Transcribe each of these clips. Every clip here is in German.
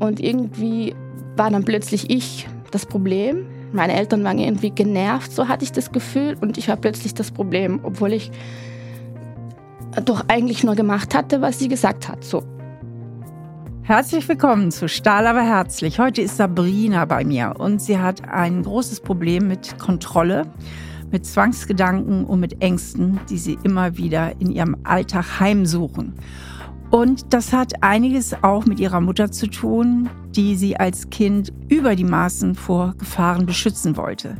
Und irgendwie war dann plötzlich ich das Problem. Meine Eltern waren irgendwie genervt, so hatte ich das Gefühl. Und ich war plötzlich das Problem, obwohl ich doch eigentlich nur gemacht hatte, was sie gesagt hat. So. Herzlich willkommen zu Stahl aber herzlich. Heute ist Sabrina bei mir und sie hat ein großes Problem mit Kontrolle, mit Zwangsgedanken und mit Ängsten, die sie immer wieder in ihrem Alltag heimsuchen. Und das hat einiges auch mit ihrer Mutter zu tun, die sie als Kind über die Maßen vor Gefahren beschützen wollte.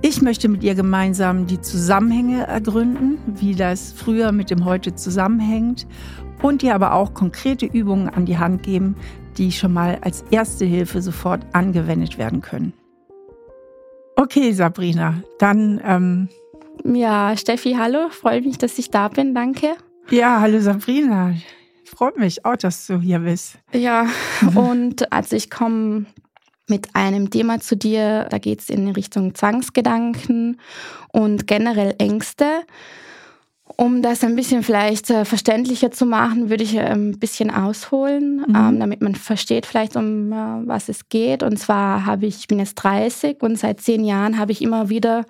Ich möchte mit ihr gemeinsam die Zusammenhänge ergründen, wie das früher mit dem heute zusammenhängt und ihr aber auch konkrete Übungen an die Hand geben, die schon mal als erste Hilfe sofort angewendet werden können. Okay, Sabrina, dann. Ähm ja, Steffi, hallo, freue mich, dass ich da bin, danke. Ja, hallo Sabrina. Freut mich auch, dass du hier bist. Ja, und also ich komme mit einem Thema zu dir, da geht es in Richtung Zwangsgedanken und generell Ängste. Um das ein bisschen vielleicht äh, verständlicher zu machen, würde ich äh, ein bisschen ausholen, mhm. ähm, damit man versteht vielleicht, um äh, was es geht. Und zwar habe ich, ich bin jetzt 30 und seit zehn Jahren habe ich immer wieder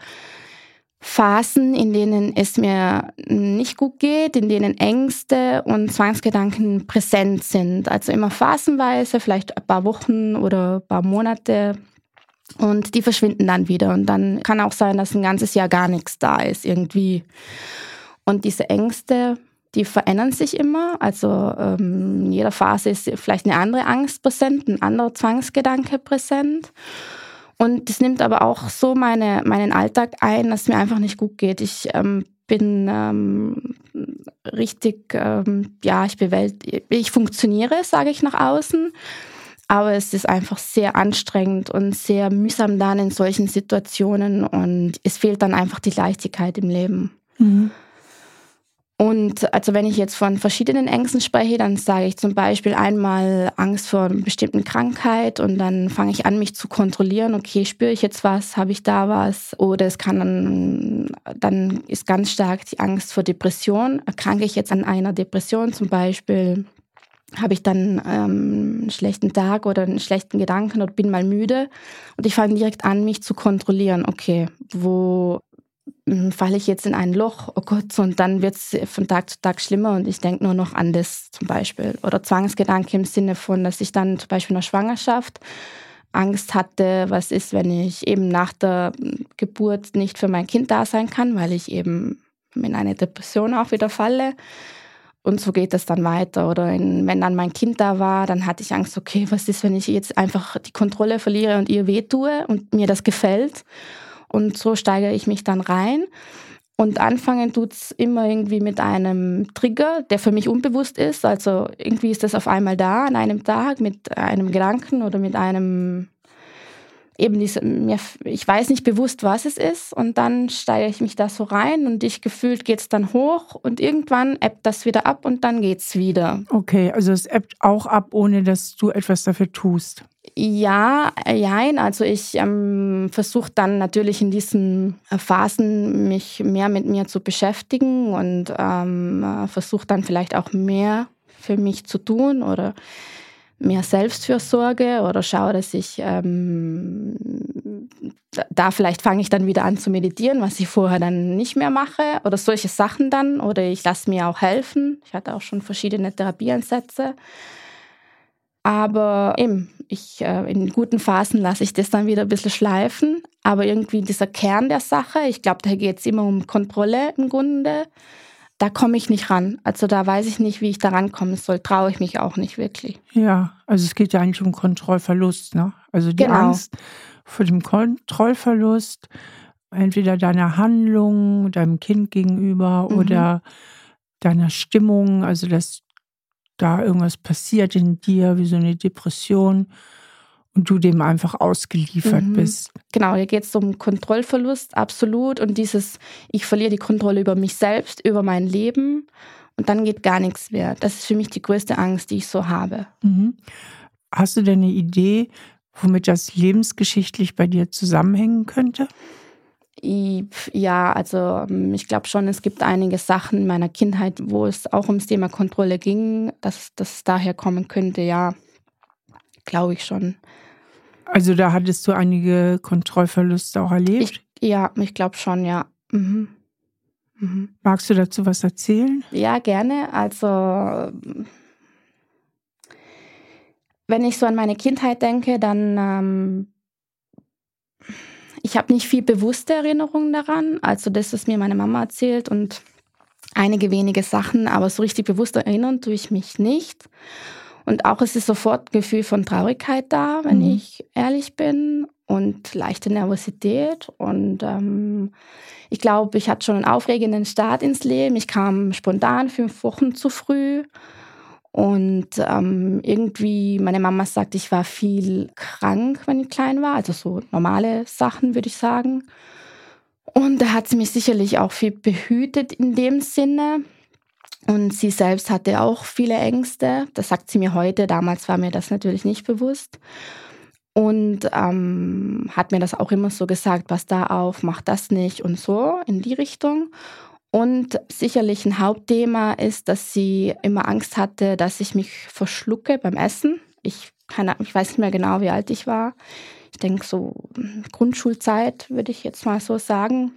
Phasen, in denen es mir nicht gut geht, in denen Ängste und Zwangsgedanken präsent sind. Also immer phasenweise, vielleicht ein paar Wochen oder ein paar Monate. Und die verschwinden dann wieder. Und dann kann auch sein, dass ein ganzes Jahr gar nichts da ist irgendwie. Und diese Ängste, die verändern sich immer. Also ähm, in jeder Phase ist vielleicht eine andere Angst präsent, ein anderer Zwangsgedanke präsent. Und das nimmt aber auch so meine, meinen Alltag ein, dass es mir einfach nicht gut geht. Ich ähm, bin ähm, richtig, ähm, ja, ich bewältige, ich funktioniere, sage ich nach außen. Aber es ist einfach sehr anstrengend und sehr mühsam dann in solchen Situationen und es fehlt dann einfach die Leichtigkeit im Leben. Mhm. Und also wenn ich jetzt von verschiedenen Ängsten spreche, dann sage ich zum Beispiel einmal Angst vor einer bestimmten Krankheit und dann fange ich an, mich zu kontrollieren. Okay, spüre ich jetzt was? Habe ich da was? Oder es kann dann, dann ist ganz stark die Angst vor Depression. Erkranke ich jetzt an einer Depression zum Beispiel? Habe ich dann ähm, einen schlechten Tag oder einen schlechten Gedanken oder bin mal müde und ich fange direkt an, mich zu kontrollieren. Okay, wo falle ich jetzt in ein Loch, oh Gott, und dann wird es von Tag zu Tag schlimmer und ich denke nur noch an das zum Beispiel. Oder Zwangsgedanke im Sinne von, dass ich dann zum Beispiel in der Schwangerschaft Angst hatte, was ist, wenn ich eben nach der Geburt nicht für mein Kind da sein kann, weil ich eben in eine Depression auch wieder falle. Und so geht es dann weiter. Oder in, wenn dann mein Kind da war, dann hatte ich Angst, okay, was ist, wenn ich jetzt einfach die Kontrolle verliere und ihr wehtue und mir das gefällt. Und so steigere ich mich dann rein. Und anfangen tut es immer irgendwie mit einem Trigger, der für mich unbewusst ist. Also irgendwie ist das auf einmal da an einem Tag mit einem Gedanken oder mit einem eben diese, ich weiß nicht bewusst, was es ist. Und dann steige ich mich da so rein und ich gefühlt geht es dann hoch und irgendwann ebbt das wieder ab und dann geht es wieder. Okay, also es ebbt auch ab, ohne dass du etwas dafür tust. Ja, jein. Also ich ähm, versuche dann natürlich in diesen äh, Phasen mich mehr mit mir zu beschäftigen und ähm, äh, versuche dann vielleicht auch mehr für mich zu tun oder mehr Selbstfürsorge oder schaue, dass ich ähm, da vielleicht fange ich dann wieder an zu meditieren, was ich vorher dann nicht mehr mache oder solche Sachen dann oder ich lasse mir auch helfen. Ich hatte auch schon verschiedene Therapieansätze. Aber eben, ich, äh, in guten Phasen lasse ich das dann wieder ein bisschen schleifen. Aber irgendwie dieser Kern der Sache, ich glaube, da geht es immer um Kontrolle im Grunde, da komme ich nicht ran. Also da weiß ich nicht, wie ich da rankommen soll. Traue ich mich auch nicht wirklich. Ja, also es geht ja eigentlich um Kontrollverlust. Ne? Also die genau. Angst vor dem Kontrollverlust, entweder deiner Handlung, deinem Kind gegenüber mhm. oder deiner Stimmung, also dass da irgendwas passiert in dir, wie so eine Depression und du dem einfach ausgeliefert mhm. bist. Genau, hier geht es um Kontrollverlust, absolut. Und dieses, ich verliere die Kontrolle über mich selbst, über mein Leben und dann geht gar nichts mehr. Das ist für mich die größte Angst, die ich so habe. Mhm. Hast du denn eine Idee, womit das lebensgeschichtlich bei dir zusammenhängen könnte? Ja, also ähm, ich glaube schon, es gibt einige Sachen in meiner Kindheit, wo es auch ums Thema Kontrolle ging, dass das daher kommen könnte, ja, glaube ich schon. Also da hattest du einige Kontrollverluste auch erlebt? Ich, ja, ich glaube schon, ja. Mhm. Mhm. Magst du dazu was erzählen? Ja, gerne. Also wenn ich so an meine Kindheit denke, dann ähm, ich habe nicht viel bewusste Erinnerungen daran. Also das, was mir meine Mama erzählt und einige wenige Sachen, aber so richtig bewusst erinnern tue ich mich nicht. Und auch es ist sofort ein Gefühl von Traurigkeit da, wenn mhm. ich ehrlich bin und leichte Nervosität. Und ähm, ich glaube, ich hatte schon einen aufregenden Start ins Leben. Ich kam spontan fünf Wochen zu früh. Und ähm, irgendwie, meine Mama sagt, ich war viel krank, wenn ich klein war. Also so normale Sachen, würde ich sagen. Und da hat sie mich sicherlich auch viel behütet in dem Sinne. Und sie selbst hatte auch viele Ängste. Das sagt sie mir heute. Damals war mir das natürlich nicht bewusst. Und ähm, hat mir das auch immer so gesagt, pass da auf, mach das nicht und so in die Richtung. Und sicherlich ein Hauptthema ist, dass sie immer Angst hatte, dass ich mich verschlucke beim Essen. Ich, keine, ich weiß nicht mehr genau, wie alt ich war. Ich denke so Grundschulzeit, würde ich jetzt mal so sagen.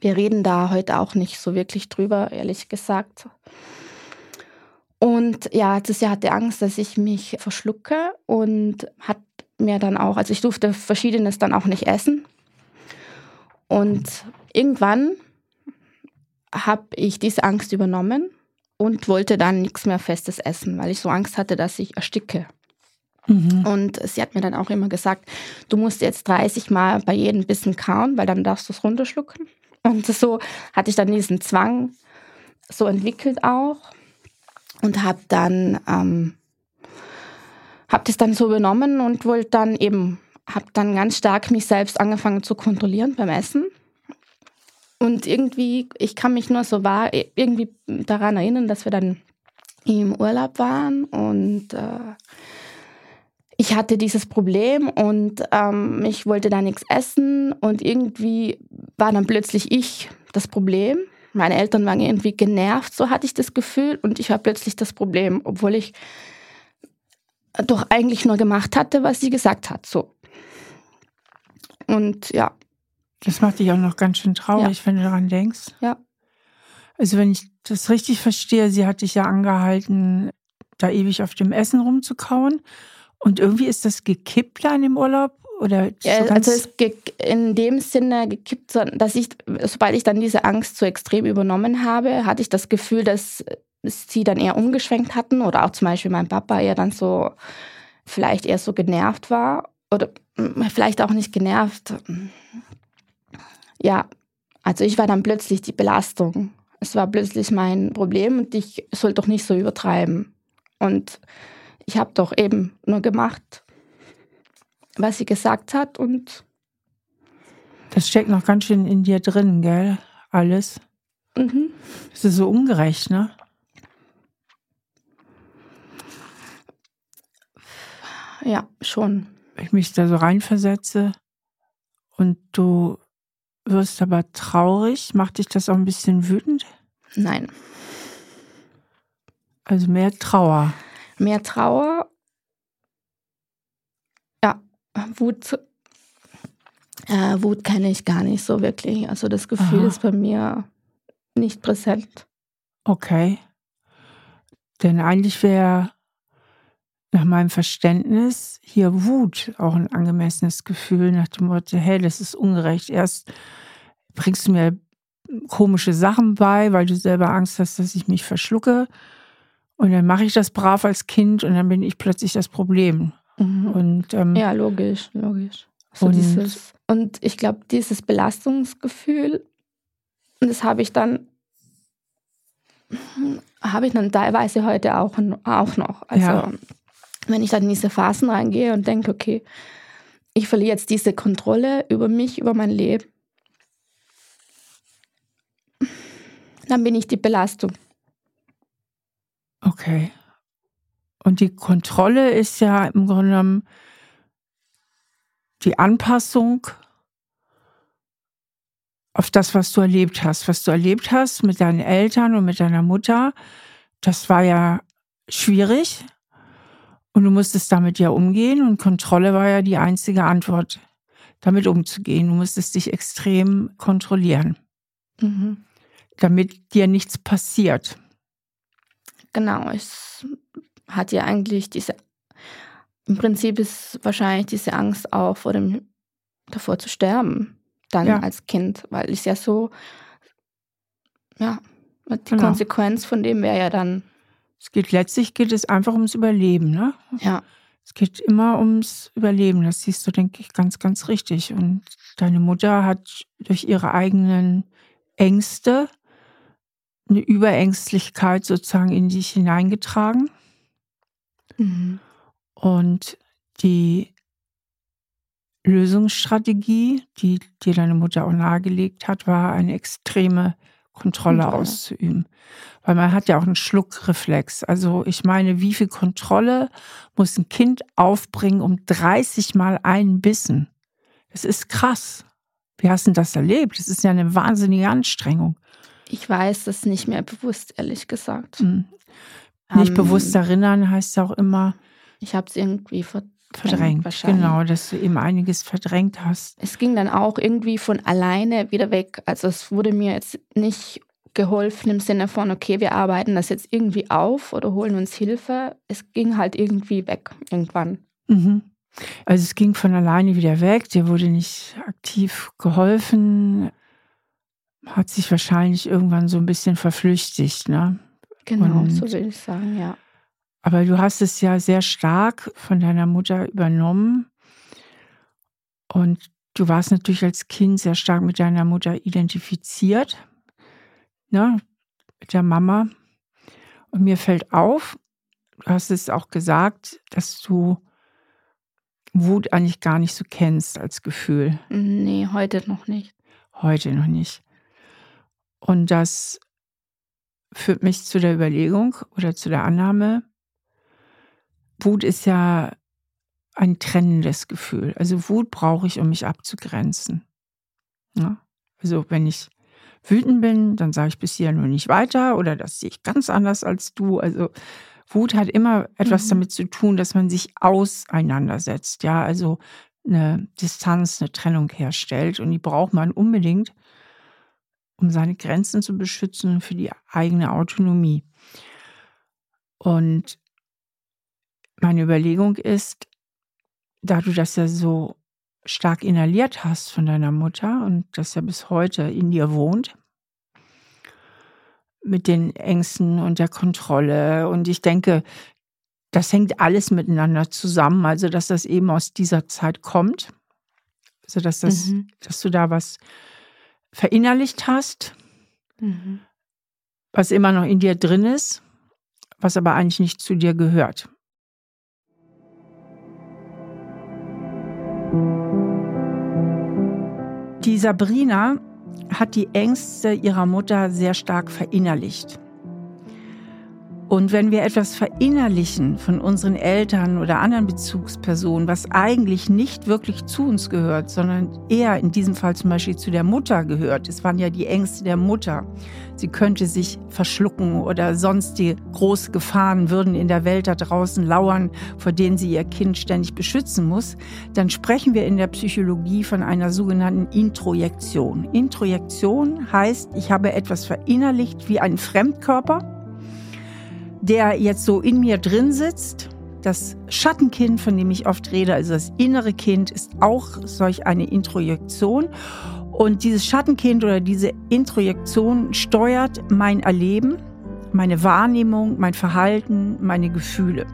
Wir reden da heute auch nicht so wirklich drüber, ehrlich gesagt. Und ja, Jahr hatte Angst, dass ich mich verschlucke und hat mir dann auch, also ich durfte verschiedenes dann auch nicht essen. Und irgendwann habe ich diese Angst übernommen und wollte dann nichts mehr Festes essen, weil ich so Angst hatte, dass ich ersticke. Mhm. Und sie hat mir dann auch immer gesagt, du musst jetzt 30 Mal bei jedem Bissen kauen, weil dann darfst du es runterschlucken. Und so hatte ich dann diesen Zwang so entwickelt auch und habe dann ähm, habe das dann so übernommen und wollte dann eben habe dann ganz stark mich selbst angefangen zu kontrollieren beim Essen. Und irgendwie, ich kann mich nur so wahr, irgendwie daran erinnern, dass wir dann im Urlaub waren und äh, ich hatte dieses Problem und ähm, ich wollte da nichts essen und irgendwie war dann plötzlich ich das Problem. Meine Eltern waren irgendwie genervt, so hatte ich das Gefühl und ich war plötzlich das Problem, obwohl ich doch eigentlich nur gemacht hatte, was sie gesagt hat, so. Und ja, das macht dich auch noch ganz schön traurig, ja. wenn du daran denkst. Ja. Also wenn ich das richtig verstehe, sie hat dich ja angehalten, da ewig auf dem Essen rumzukauen. Und irgendwie ist das gekippt da in dem Urlaub? Oder ja, so also es in dem Sinne gekippt, dass ich, sobald ich dann diese Angst so extrem übernommen habe, hatte ich das Gefühl, dass sie dann eher umgeschwenkt hatten oder auch zum Beispiel mein Papa eher dann so vielleicht eher so genervt war oder vielleicht auch nicht genervt, ja, also ich war dann plötzlich die Belastung. Es war plötzlich mein Problem und ich soll doch nicht so übertreiben. Und ich habe doch eben nur gemacht, was sie gesagt hat und das steckt noch ganz schön in dir drin, gell? Alles. Mhm. Das ist so ungerecht, ne? Ja, schon. Wenn ich mich da so reinversetze und du wirst aber traurig. Macht dich das auch ein bisschen wütend? Nein. Also mehr Trauer. Mehr Trauer. Ja, Wut. Äh, Wut kenne ich gar nicht so wirklich. Also das Gefühl Aha. ist bei mir nicht präsent. Okay. Denn eigentlich wäre nach meinem Verständnis hier Wut auch ein angemessenes Gefühl nach dem Motto, hey, das ist ungerecht. Erst bringst du mir komische Sachen bei, weil du selber Angst hast, dass ich mich verschlucke. Und dann mache ich das brav als Kind und dann bin ich plötzlich das Problem. Mhm. Und, ähm, ja, logisch, logisch. So und, dieses, und ich glaube, dieses Belastungsgefühl, das habe ich dann habe ich dann teilweise heute auch, auch noch. Also ja wenn ich dann in diese Phasen reingehe und denke, okay, ich verliere jetzt diese Kontrolle über mich, über mein Leben, dann bin ich die Belastung. Okay. Und die Kontrolle ist ja im Grunde genommen die Anpassung auf das, was du erlebt hast. Was du erlebt hast mit deinen Eltern und mit deiner Mutter, das war ja schwierig. Und du musstest damit ja umgehen und Kontrolle war ja die einzige Antwort, damit umzugehen. Du musstest dich extrem kontrollieren, mhm. damit dir nichts passiert. Genau, es hat ja eigentlich diese, im Prinzip ist wahrscheinlich diese Angst auch vor dem, davor zu sterben, dann ja. als Kind, weil es ja so, ja, die genau. Konsequenz von dem wäre ja dann es geht letztlich geht es einfach ums Überleben, ne? Ja. Es geht immer ums Überleben. Das siehst du, denke ich, ganz, ganz richtig. Und deine Mutter hat durch ihre eigenen Ängste eine Überängstlichkeit sozusagen in dich hineingetragen. Mhm. Und die Lösungsstrategie, die dir deine Mutter auch nahegelegt hat, war eine extreme Kontrolle Kontrolle. auszuüben. Weil man hat ja auch einen Schluckreflex. Also ich meine, wie viel Kontrolle muss ein Kind aufbringen, um 30 Mal einen Bissen? Das ist krass. Wie hast du das erlebt? Das ist ja eine wahnsinnige Anstrengung. Ich weiß das nicht mehr bewusst, ehrlich gesagt. Mhm. Nicht ähm, bewusst erinnern heißt auch immer. Ich habe es irgendwie ver verdrängt. Genau, dass du eben einiges verdrängt hast. Es ging dann auch irgendwie von alleine wieder weg. Also es wurde mir jetzt nicht geholfen im Sinne von, okay, wir arbeiten das jetzt irgendwie auf oder holen uns Hilfe. Es ging halt irgendwie weg irgendwann. Mhm. Also es ging von alleine wieder weg, dir wurde nicht aktiv geholfen, hat sich wahrscheinlich irgendwann so ein bisschen verflüchtigt, ne? Genau, Und so will ich sagen, ja. Aber du hast es ja sehr stark von deiner Mutter übernommen. Und du warst natürlich als Kind sehr stark mit deiner Mutter identifiziert, ne, mit der Mama. Und mir fällt auf, du hast es auch gesagt, dass du Wut eigentlich gar nicht so kennst als Gefühl. Nee, heute noch nicht. Heute noch nicht. Und das führt mich zu der Überlegung oder zu der Annahme, Wut ist ja ein trennendes Gefühl. Also Wut brauche ich, um mich abzugrenzen. Ja? Also wenn ich wütend bin, dann sage ich bis hier nur nicht weiter oder das sehe ich ganz anders als du. Also Wut hat immer etwas mhm. damit zu tun, dass man sich auseinandersetzt. Ja, also eine Distanz, eine Trennung herstellt und die braucht man unbedingt, um seine Grenzen zu beschützen und für die eigene Autonomie. Und meine Überlegung ist, da du das ja so stark inhaliert hast von deiner Mutter und das ja bis heute in dir wohnt, mit den Ängsten und der Kontrolle. Und ich denke, das hängt alles miteinander zusammen, also dass das eben aus dieser Zeit kommt. Also dass, das, mhm. dass du da was verinnerlicht hast, mhm. was immer noch in dir drin ist, was aber eigentlich nicht zu dir gehört. Die Sabrina hat die Ängste ihrer Mutter sehr stark verinnerlicht. Und wenn wir etwas verinnerlichen von unseren Eltern oder anderen Bezugspersonen, was eigentlich nicht wirklich zu uns gehört, sondern eher in diesem Fall zum Beispiel zu der Mutter gehört, es waren ja die Ängste der Mutter, sie könnte sich verschlucken oder sonstige große Gefahren würden in der Welt da draußen lauern, vor denen sie ihr Kind ständig beschützen muss, dann sprechen wir in der Psychologie von einer sogenannten Introjektion. Introjektion heißt, ich habe etwas verinnerlicht wie ein Fremdkörper der jetzt so in mir drin sitzt. Das Schattenkind, von dem ich oft rede, also das innere Kind, ist auch solch eine Introjektion. Und dieses Schattenkind oder diese Introjektion steuert mein Erleben, meine Wahrnehmung, mein Verhalten, meine Gefühle.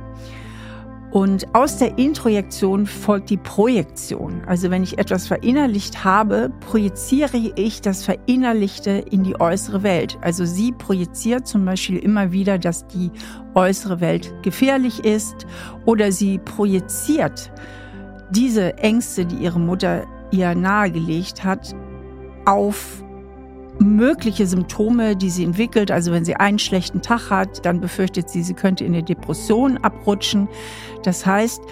Und aus der Introjektion folgt die Projektion. Also wenn ich etwas verinnerlicht habe, projiziere ich das Verinnerlichte in die äußere Welt. Also sie projiziert zum Beispiel immer wieder, dass die äußere Welt gefährlich ist oder sie projiziert diese Ängste, die ihre Mutter ihr nahegelegt hat, auf mögliche Symptome, die sie entwickelt. Also wenn sie einen schlechten Tag hat, dann befürchtet sie, sie könnte in eine Depression abrutschen. Das heißt,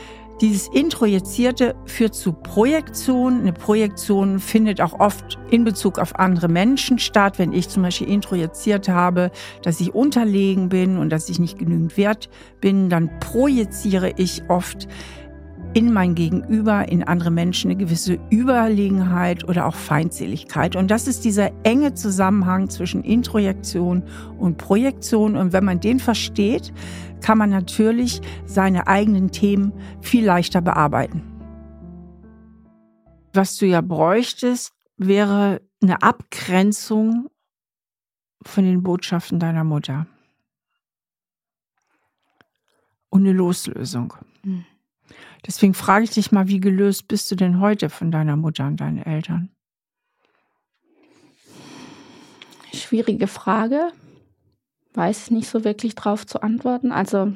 Dieses Introjizierte führt zu Projektion. Eine Projektion findet auch oft in Bezug auf andere Menschen statt. Wenn ich zum Beispiel introjiziert habe, dass ich unterlegen bin und dass ich nicht genügend wert bin, dann projiziere ich oft in mein Gegenüber, in andere Menschen eine gewisse Überlegenheit oder auch Feindseligkeit. Und das ist dieser enge Zusammenhang zwischen Introjektion und Projektion. Und wenn man den versteht, kann man natürlich seine eigenen Themen viel leichter bearbeiten. Was du ja bräuchtest, wäre eine Abgrenzung von den Botschaften deiner Mutter. Und eine Loslösung. Mhm. Deswegen frage ich dich mal, wie gelöst bist du denn heute von deiner Mutter und deinen Eltern? Schwierige Frage. Weiß nicht so wirklich drauf zu antworten. Also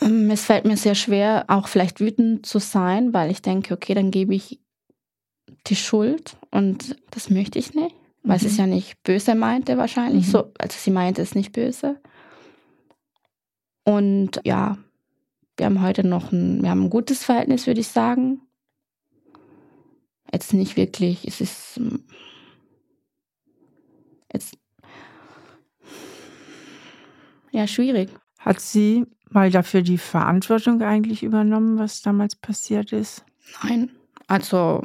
ähm, es fällt mir sehr schwer, auch vielleicht wütend zu sein, weil ich denke, okay, dann gebe ich die Schuld und das möchte ich nicht, weil mhm. sie es ja nicht böse meinte wahrscheinlich. Mhm. So, also sie meinte es nicht böse. Und ja, wir haben heute noch ein, wir haben ein gutes Verhältnis, würde ich sagen. Jetzt nicht wirklich, es ist ähm, jetzt ja schwierig. Hat sie mal dafür die Verantwortung eigentlich übernommen, was damals passiert ist? Nein, also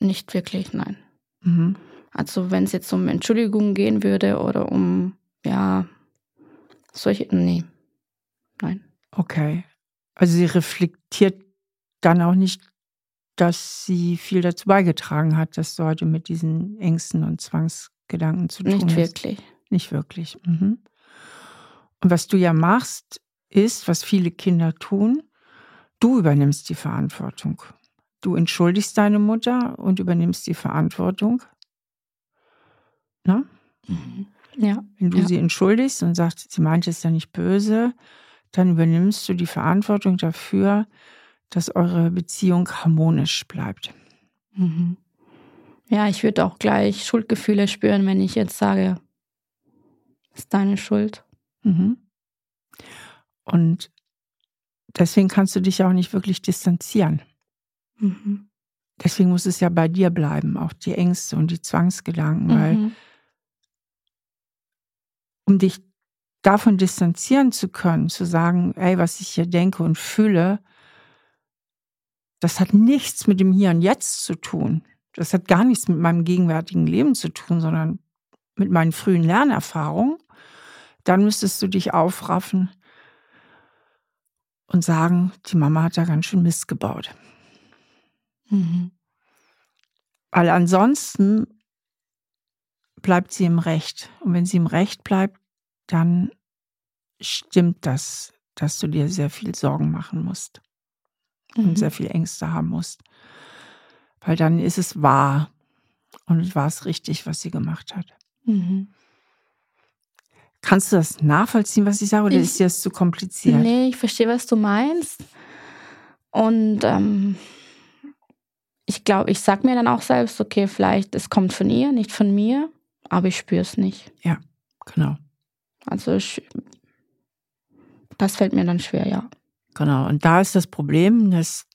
nicht wirklich, nein. Mhm. Also wenn es jetzt um Entschuldigung gehen würde oder um, ja, solche, nee, nein. Okay. Also sie reflektiert dann auch nicht, dass sie viel dazu beigetragen hat, dass du heute mit diesen Ängsten und Zwangsgedanken zu tun nicht hast. Nicht wirklich. Nicht wirklich. Mhm. Und was du ja machst, ist, was viele Kinder tun, du übernimmst die Verantwortung. Du entschuldigst deine Mutter und übernimmst die Verantwortung. Na? Mhm. Ja. Wenn du ja. sie entschuldigst und sagst, sie meinte es ja nicht böse, dann übernimmst du die Verantwortung dafür, dass eure Beziehung harmonisch bleibt. Mhm. Ja, ich würde auch gleich Schuldgefühle spüren, wenn ich jetzt sage, ist deine Schuld. Mhm. Und deswegen kannst du dich auch nicht wirklich distanzieren. Mhm. Deswegen muss es ja bei dir bleiben, auch die Ängste und die Zwangsgedanken, weil mhm. um dich davon distanzieren zu können, zu sagen, ey, was ich hier denke und fühle, das hat nichts mit dem Hier und Jetzt zu tun. Das hat gar nichts mit meinem gegenwärtigen Leben zu tun, sondern mit meinen frühen Lernerfahrungen. Dann müsstest du dich aufraffen und sagen, die Mama hat da ganz schön Mist gebaut. Mhm. Weil ansonsten bleibt sie im Recht. Und wenn sie im Recht bleibt, dann stimmt das, dass du dir sehr viel Sorgen machen musst mhm. und sehr viel Ängste haben musst. Weil dann ist es wahr und war es richtig, was sie gemacht hat. Mhm. Kannst du das nachvollziehen, was ich sage, oder ich, ist dir das zu kompliziert? Nee, ich verstehe, was du meinst. Und ähm, ich glaube, ich sage mir dann auch selbst, okay, vielleicht es kommt von ihr, nicht von mir, aber ich spüre es nicht. Ja, genau. Also ich, das fällt mir dann schwer, ja. Genau, und da ist das Problem, dass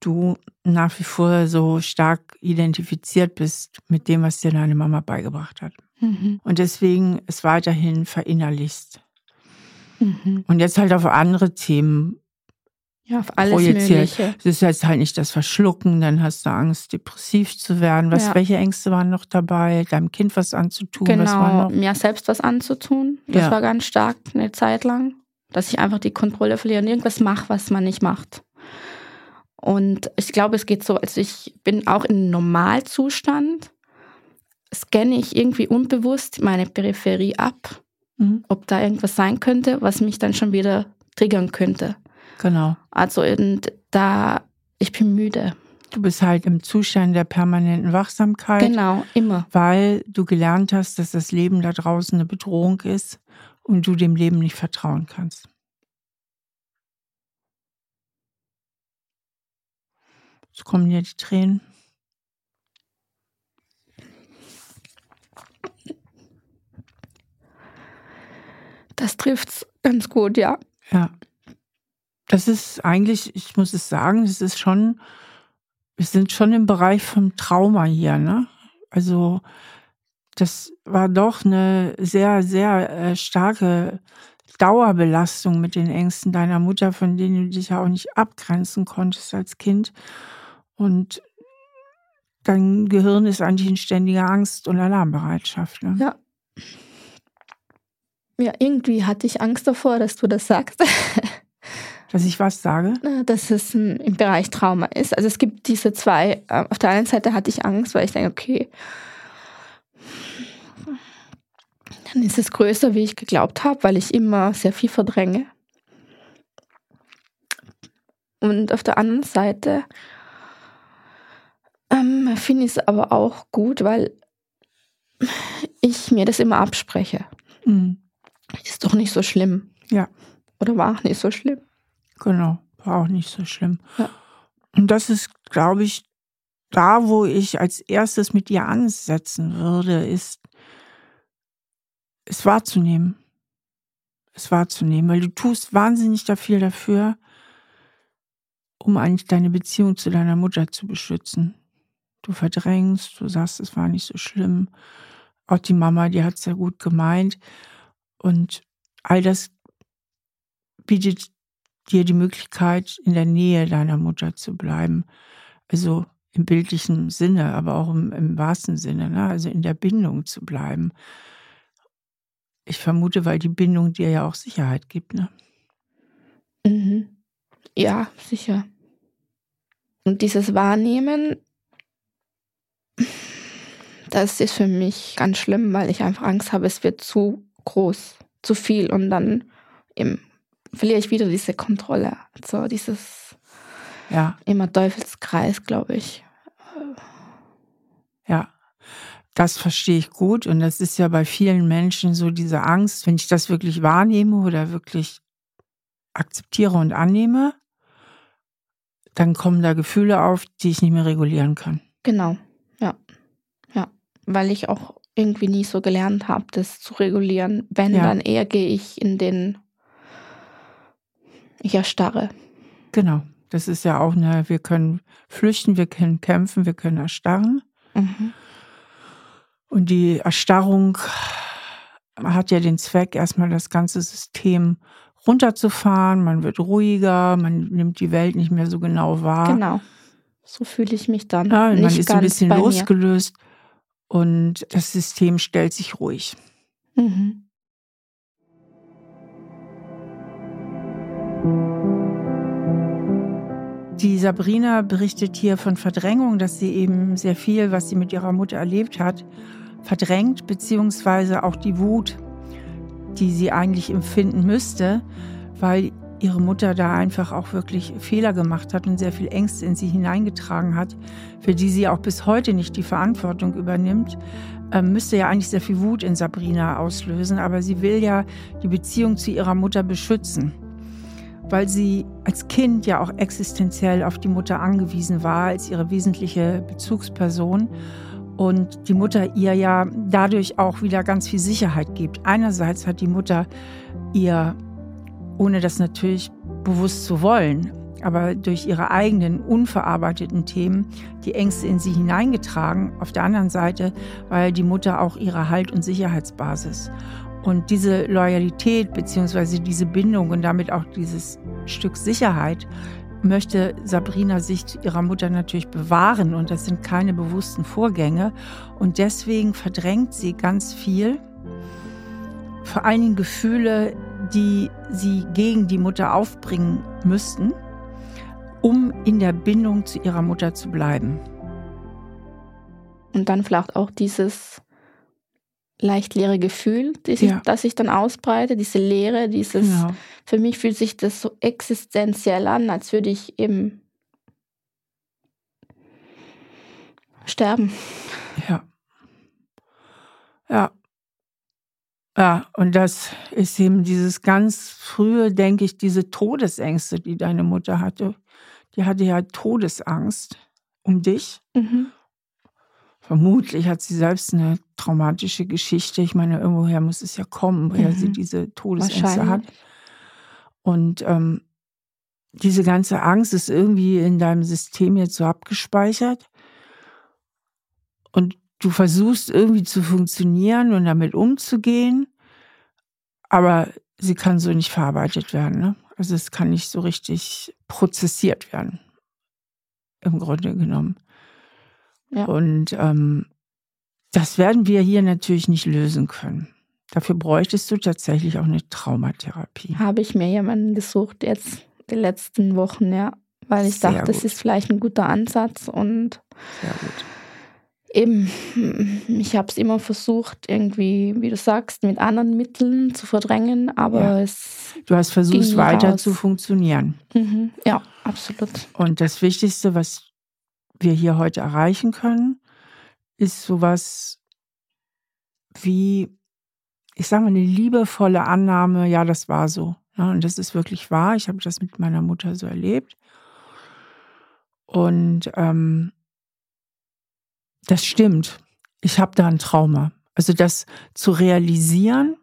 du nach wie vor so stark identifiziert bist mit dem, was dir deine Mama beigebracht hat. Mhm. Und deswegen es weiterhin verinnerlichst. Mhm. Und jetzt halt auf andere Themen ja, auf alles projiziert. Mögliche. Es ist jetzt halt nicht das Verschlucken, dann hast du Angst, depressiv zu werden. Was, ja. Welche Ängste waren noch dabei? Deinem Kind was anzutun? Genau, mir selbst was anzutun. Das ja. war ganz stark eine Zeit lang. Dass ich einfach die Kontrolle verliere und irgendwas mache, was man nicht macht. Und ich glaube, es geht so, also ich bin auch im Normalzustand, scanne ich irgendwie unbewusst meine Peripherie ab, mhm. ob da irgendwas sein könnte, was mich dann schon wieder triggern könnte. Genau. Also da, ich bin müde. Du bist halt im Zustand der permanenten Wachsamkeit. Genau, immer. Weil du gelernt hast, dass das Leben da draußen eine Bedrohung ist und du dem Leben nicht vertrauen kannst. Jetzt kommen dir die Tränen. Das trifft's ganz gut, ja. Ja. Das ist eigentlich, ich muss es sagen, es ist schon, wir sind schon im Bereich vom Trauma hier, ne? Also das war doch eine sehr, sehr äh, starke Dauerbelastung mit den Ängsten deiner Mutter, von denen du dich ja auch nicht abgrenzen konntest als Kind. Und dein Gehirn ist eigentlich in ständiger Angst- und Alarmbereitschaft. Ne? Ja. Ja, irgendwie hatte ich Angst davor, dass du das sagst. dass ich was sage? Dass es im Bereich Trauma ist. Also es gibt diese zwei. Äh, auf der einen Seite hatte ich Angst, weil ich denke, okay, dann ist es größer, wie ich geglaubt habe, weil ich immer sehr viel verdränge. Und auf der anderen Seite ähm, finde ich es aber auch gut, weil ich mir das immer abspreche. Mhm. Ist doch nicht so schlimm. Ja. Oder war auch nicht so schlimm. Genau, war auch nicht so schlimm. Ja. Und das ist, glaube ich, da, wo ich als erstes mit dir ansetzen würde, ist es wahrzunehmen. Es wahrzunehmen, weil du tust wahnsinnig da viel dafür, um eigentlich deine Beziehung zu deiner Mutter zu beschützen. Du verdrängst, du sagst, es war nicht so schlimm. Auch die Mama, die hat es ja gut gemeint. Und all das bietet dir die Möglichkeit, in der Nähe deiner Mutter zu bleiben. Also im bildlichen Sinne, aber auch im, im wahrsten Sinne, ne? also in der Bindung zu bleiben. Ich vermute, weil die Bindung dir ja auch Sicherheit gibt, ne? Mhm. Ja, sicher. Und dieses Wahrnehmen, das ist für mich ganz schlimm, weil ich einfach Angst habe, es wird zu groß, zu viel und dann im, verliere ich wieder diese Kontrolle. So dieses ja. immer Teufelskreis, glaube ich. Ja. Das verstehe ich gut und das ist ja bei vielen Menschen so diese Angst, wenn ich das wirklich wahrnehme oder wirklich akzeptiere und annehme, dann kommen da Gefühle auf, die ich nicht mehr regulieren kann. Genau, ja. Ja, weil ich auch irgendwie nie so gelernt habe, das zu regulieren. Wenn, ja. dann eher gehe ich in den, ich erstarre. Genau, das ist ja auch eine, wir können flüchten, wir können kämpfen, wir können erstarren. Mhm. Und die Erstarrung hat ja den Zweck, erstmal das ganze System runterzufahren. Man wird ruhiger, man nimmt die Welt nicht mehr so genau wahr. Genau. So fühle ich mich dann. Ja, man ist ein bisschen losgelöst mir. und das System stellt sich ruhig. Mhm. Die Sabrina berichtet hier von Verdrängung, dass sie eben sehr viel, was sie mit ihrer Mutter erlebt hat, verdrängt, beziehungsweise auch die Wut, die sie eigentlich empfinden müsste, weil ihre Mutter da einfach auch wirklich Fehler gemacht hat und sehr viel Ängste in sie hineingetragen hat, für die sie auch bis heute nicht die Verantwortung übernimmt, ähm, müsste ja eigentlich sehr viel Wut in Sabrina auslösen, aber sie will ja die Beziehung zu ihrer Mutter beschützen, weil sie als Kind ja auch existenziell auf die Mutter angewiesen war als ihre wesentliche Bezugsperson und die Mutter ihr ja dadurch auch wieder ganz viel Sicherheit gibt. Einerseits hat die Mutter ihr, ohne das natürlich bewusst zu wollen, aber durch ihre eigenen unverarbeiteten Themen die Ängste in sie hineingetragen. Auf der anderen Seite war die Mutter auch ihre Halt- und Sicherheitsbasis. Und diese Loyalität beziehungsweise diese Bindung und damit auch dieses Stück Sicherheit möchte Sabrina sich ihrer Mutter natürlich bewahren und das sind keine bewussten Vorgänge. Und deswegen verdrängt sie ganz viel, vor allen Dingen Gefühle, die sie gegen die Mutter aufbringen müssten, um in der Bindung zu ihrer Mutter zu bleiben. Und dann vielleicht auch dieses leicht leere Gefühl, das, ja. ich, das sich dann ausbreitet, diese Leere, dieses, genau. für mich fühlt sich das so existenziell an, als würde ich eben sterben. Ja. Ja. Ja, und das ist eben dieses ganz frühe, denke ich, diese Todesängste, die deine Mutter hatte. Die hatte ja Todesangst um dich. Mhm. Vermutlich hat sie selbst eine traumatische Geschichte. Ich meine, irgendwoher muss es ja kommen, woher mhm. sie diese Todesängste hat. Und ähm, diese ganze Angst ist irgendwie in deinem System jetzt so abgespeichert. Und du versuchst irgendwie zu funktionieren und damit umzugehen, aber sie kann so nicht verarbeitet werden. Ne? Also es kann nicht so richtig prozessiert werden, im Grunde genommen. Ja. Und ähm, das werden wir hier natürlich nicht lösen können. Dafür bräuchtest du tatsächlich auch eine Traumatherapie. Habe ich mir jemanden gesucht jetzt die letzten Wochen, ja, weil ich Sehr dachte, gut. das ist vielleicht ein guter Ansatz und Sehr gut eben, ich habe es immer versucht, irgendwie, wie du sagst, mit anderen Mitteln zu verdrängen, aber ja. es. Du hast versucht, weiter raus. zu funktionieren. Mhm. Ja, absolut. Und das Wichtigste, was wir hier heute erreichen können, ist sowas wie, ich sage mal, eine liebevolle Annahme, ja, das war so. Ja, und das ist wirklich wahr. Ich habe das mit meiner Mutter so erlebt. Und ähm, das stimmt. Ich habe da ein Trauma. Also das zu realisieren.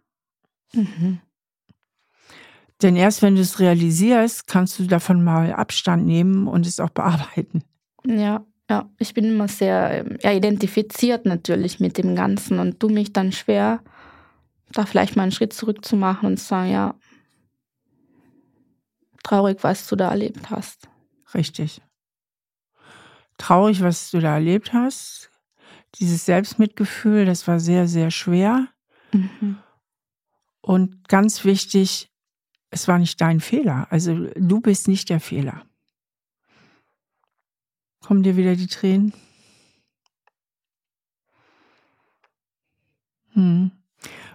Mhm. Denn erst wenn du es realisierst, kannst du davon mal Abstand nehmen und es auch bearbeiten. Ja, ja. Ich bin immer sehr ähm, ja, identifiziert natürlich mit dem Ganzen und tu mich dann schwer, da vielleicht mal einen Schritt zurück zu machen und zu sagen, ja, traurig, was du da erlebt hast. Richtig. Traurig, was du da erlebt hast dieses Selbstmitgefühl, das war sehr, sehr schwer. Mhm. Und ganz wichtig, es war nicht dein Fehler. Also du bist nicht der Fehler. Kommen dir wieder die Tränen? Hm.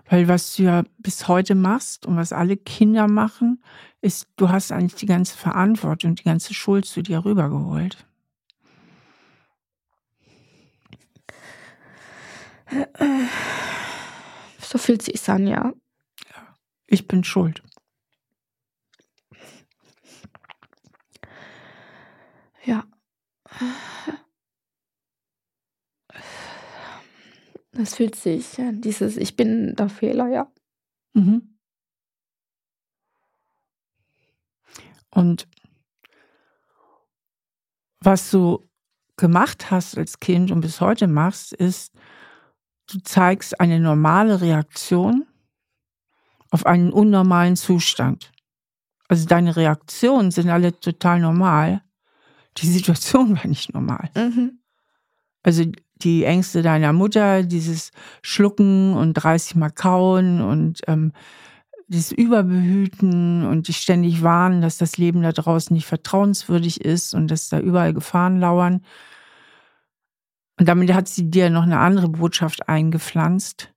Weil was du ja bis heute machst und was alle Kinder machen, ist, du hast eigentlich die ganze Verantwortung, die ganze Schuld zu dir rübergeholt. So fühlt sich an, ja. ja. Ich bin schuld. Ja. Das fühlt sich, dieses Ich bin der Fehler, ja. Mhm. Und was du gemacht hast als Kind und bis heute machst, ist, du zeigst eine normale Reaktion auf einen unnormalen Zustand. Also deine Reaktionen sind alle total normal. Die Situation war nicht normal. Mhm. Also die Ängste deiner Mutter, dieses Schlucken und 30 Mal kauen und ähm, dieses Überbehüten und dich ständig warnen, dass das Leben da draußen nicht vertrauenswürdig ist und dass da überall Gefahren lauern. Und damit hat sie dir noch eine andere Botschaft eingepflanzt.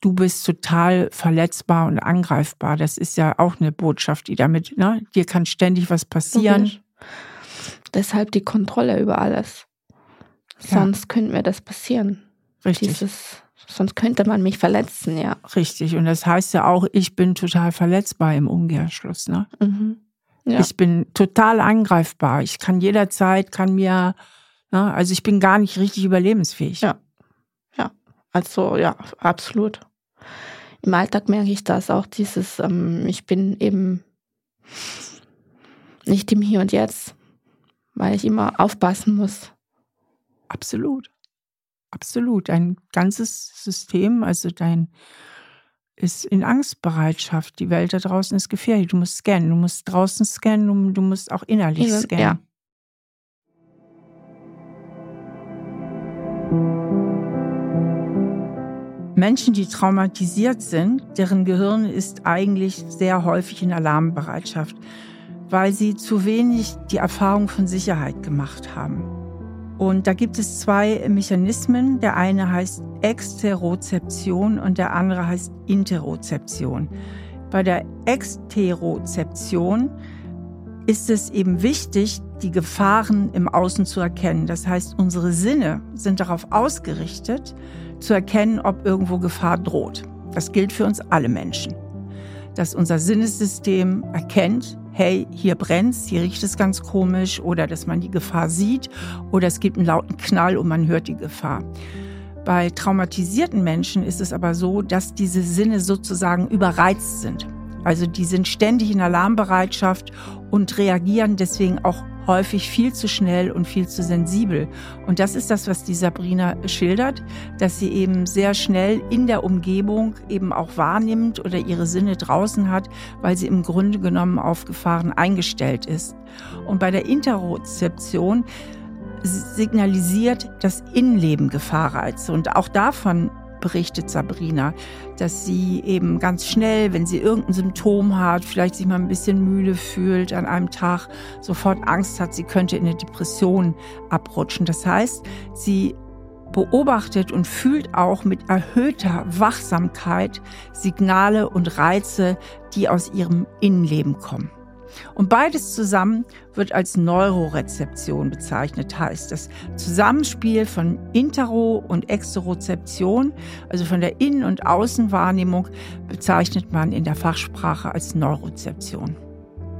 Du bist total verletzbar und angreifbar. Das ist ja auch eine Botschaft, die damit, ne? Dir kann ständig was passieren. Okay. Deshalb die Kontrolle über alles. Sonst ja. könnte mir das passieren. Richtig. Dieses, sonst könnte man mich verletzen, ja. Richtig. Und das heißt ja auch, ich bin total verletzbar im Umkehrschluss, ne? Mhm. Ja. Ich bin total angreifbar. Ich kann jederzeit, kann mir Ne? Also ich bin gar nicht richtig überlebensfähig. Ja. Ja. Also ja, absolut. Im Alltag merke ich das auch, dieses, ähm, ich bin eben nicht im Hier und Jetzt, weil ich immer aufpassen muss. Absolut. Absolut. Dein ganzes System, also dein ist in Angstbereitschaft. Die Welt da draußen ist gefährlich. Du musst scannen. Du musst draußen scannen, du musst auch innerlich scannen. Ja. Menschen, die traumatisiert sind, deren Gehirn ist eigentlich sehr häufig in Alarmbereitschaft, weil sie zu wenig die Erfahrung von Sicherheit gemacht haben. Und da gibt es zwei Mechanismen. Der eine heißt Exterozeption und der andere heißt Interozeption. Bei der Exterozeption ist es eben wichtig, die Gefahren im Außen zu erkennen. Das heißt, unsere Sinne sind darauf ausgerichtet, zu erkennen, ob irgendwo Gefahr droht. Das gilt für uns alle Menschen. Dass unser Sinnessystem erkennt, hey, hier brennt's, hier riecht es ganz komisch oder dass man die Gefahr sieht oder es gibt einen lauten Knall und man hört die Gefahr. Bei traumatisierten Menschen ist es aber so, dass diese Sinne sozusagen überreizt sind. Also die sind ständig in Alarmbereitschaft und reagieren deswegen auch häufig viel zu schnell und viel zu sensibel. Und das ist das, was die Sabrina schildert, dass sie eben sehr schnell in der Umgebung eben auch wahrnimmt oder ihre Sinne draußen hat, weil sie im Grunde genommen auf Gefahren eingestellt ist. Und bei der Interozeption signalisiert das Innenleben Gefahrreize. Und auch davon berichtet Sabrina, dass sie eben ganz schnell, wenn sie irgendein Symptom hat, vielleicht sich mal ein bisschen müde fühlt an einem Tag, sofort Angst hat, sie könnte in eine Depression abrutschen. Das heißt, sie beobachtet und fühlt auch mit erhöhter Wachsamkeit Signale und Reize, die aus ihrem Innenleben kommen. Und beides zusammen wird als Neurorezeption bezeichnet, heißt das Zusammenspiel von Intero- und Exterozeption, also von der Innen- und Außenwahrnehmung, bezeichnet man in der Fachsprache als Neurozeption.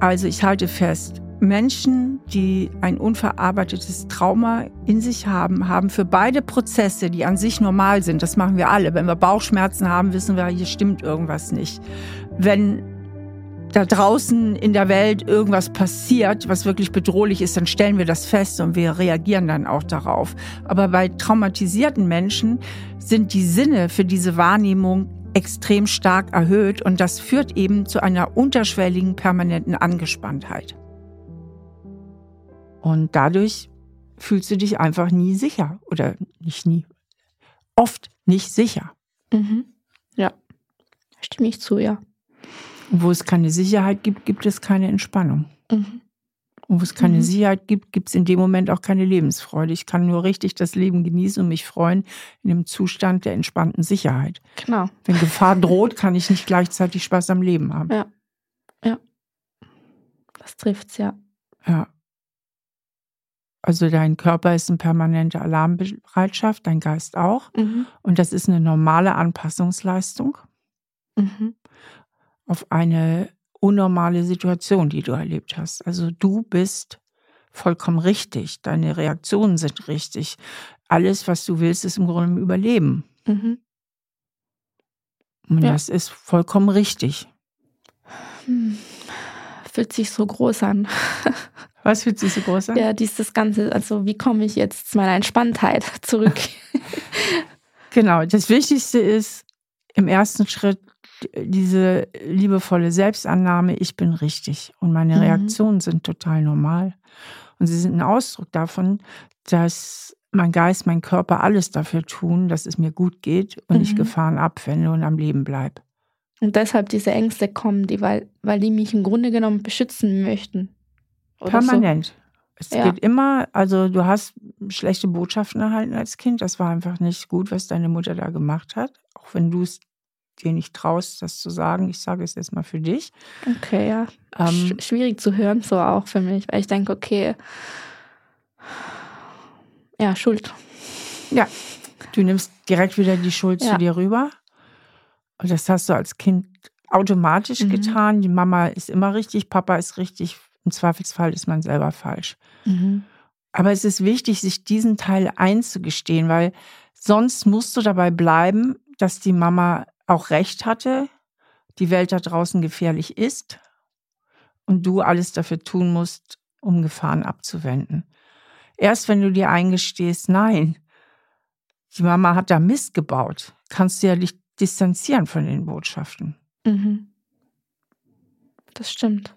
Also ich halte fest, Menschen, die ein unverarbeitetes Trauma in sich haben, haben für beide Prozesse, die an sich normal sind, das machen wir alle. Wenn wir Bauchschmerzen haben, wissen wir, hier stimmt irgendwas nicht. Wenn da draußen in der Welt irgendwas passiert, was wirklich bedrohlich ist, dann stellen wir das fest und wir reagieren dann auch darauf. Aber bei traumatisierten Menschen sind die Sinne für diese Wahrnehmung extrem stark erhöht und das führt eben zu einer unterschwelligen permanenten Angespanntheit. Und dadurch fühlst du dich einfach nie sicher oder nicht nie, oft nicht sicher. Mhm. Ja, stimme ich zu, ja. Und wo es keine Sicherheit gibt, gibt es keine Entspannung. Mhm. Und wo es keine mhm. Sicherheit gibt, gibt es in dem Moment auch keine Lebensfreude. Ich kann nur richtig das Leben genießen und mich freuen in dem Zustand der entspannten Sicherheit. Genau. Wenn Gefahr droht, kann ich nicht gleichzeitig Spaß am Leben haben. Ja. Ja. Das trifft's, ja. Ja. Also dein Körper ist in permanenter Alarmbereitschaft, dein Geist auch. Mhm. Und das ist eine normale Anpassungsleistung. Mhm auf eine unnormale Situation, die du erlebt hast. Also du bist vollkommen richtig, deine Reaktionen sind richtig. Alles, was du willst, ist im Grunde im Überleben. Mhm. Und ja. das ist vollkommen richtig. Hm. Fühlt sich so groß an. Was fühlt sich so groß an? Ja, dieses Ganze, also wie komme ich jetzt zu meiner Entspanntheit zurück? genau, das Wichtigste ist, im ersten Schritt diese liebevolle Selbstannahme, ich bin richtig und meine mhm. Reaktionen sind total normal. Und sie sind ein Ausdruck davon, dass mein Geist, mein Körper alles dafür tun, dass es mir gut geht und mhm. ich Gefahren abwende und am Leben bleibe. Und deshalb diese Ängste kommen, die, weil, weil die mich im Grunde genommen beschützen möchten. Permanent. So. Es ja. geht immer, also du hast schlechte Botschaften erhalten als Kind. Das war einfach nicht gut, was deine Mutter da gemacht hat. Auch wenn du es dir nicht traust, das zu sagen. Ich sage es jetzt mal für dich. Okay, ja. Ähm, schwierig zu hören, so auch für mich, weil ich denke, okay, ja, Schuld. Ja, du nimmst direkt wieder die Schuld ja. zu dir rüber. Und das hast du als Kind automatisch mhm. getan. Die Mama ist immer richtig, Papa ist richtig. Im Zweifelsfall ist man selber falsch. Mhm. Aber es ist wichtig, sich diesen Teil einzugestehen, weil sonst musst du dabei bleiben, dass die Mama auch recht hatte, die Welt da draußen gefährlich ist und du alles dafür tun musst, um Gefahren abzuwenden. Erst wenn du dir eingestehst, nein, die Mama hat da Mist gebaut, kannst du ja dich distanzieren von den Botschaften. Mhm. Das stimmt.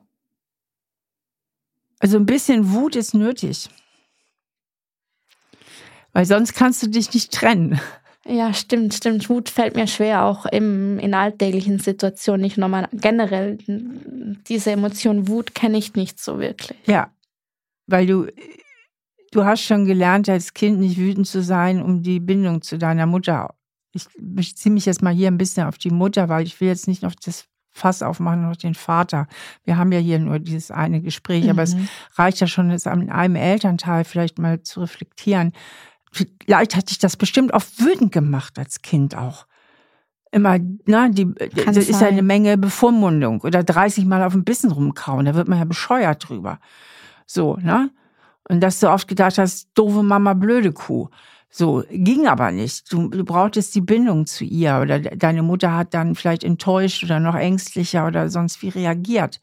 Also ein bisschen Wut ist nötig. Weil sonst kannst du dich nicht trennen. Ja, stimmt, stimmt. Wut fällt mir schwer, auch im, in alltäglichen Situationen, nicht normal. Generell, diese Emotion Wut kenne ich nicht so wirklich. Ja, weil du, du hast schon gelernt, als Kind nicht wütend zu sein, um die Bindung zu deiner Mutter. Ich beziehe mich jetzt mal hier ein bisschen auf die Mutter, weil ich will jetzt nicht noch das Fass aufmachen, noch den Vater. Wir haben ja hier nur dieses eine Gespräch, mhm. aber es mhm. reicht ja schon, es an einem Elternteil vielleicht mal zu reflektieren vielleicht hat dich das bestimmt oft wütend gemacht als Kind auch. Immer, na, die, das ist ja eine Menge Bevormundung oder 30 Mal auf dem Bissen rumkauen, da wird man ja bescheuert drüber. So, ne? Und dass du oft gedacht hast, doofe Mama, blöde Kuh. So, ging aber nicht. Du, du brauchtest die Bindung zu ihr oder deine Mutter hat dann vielleicht enttäuscht oder noch ängstlicher oder sonst wie reagiert.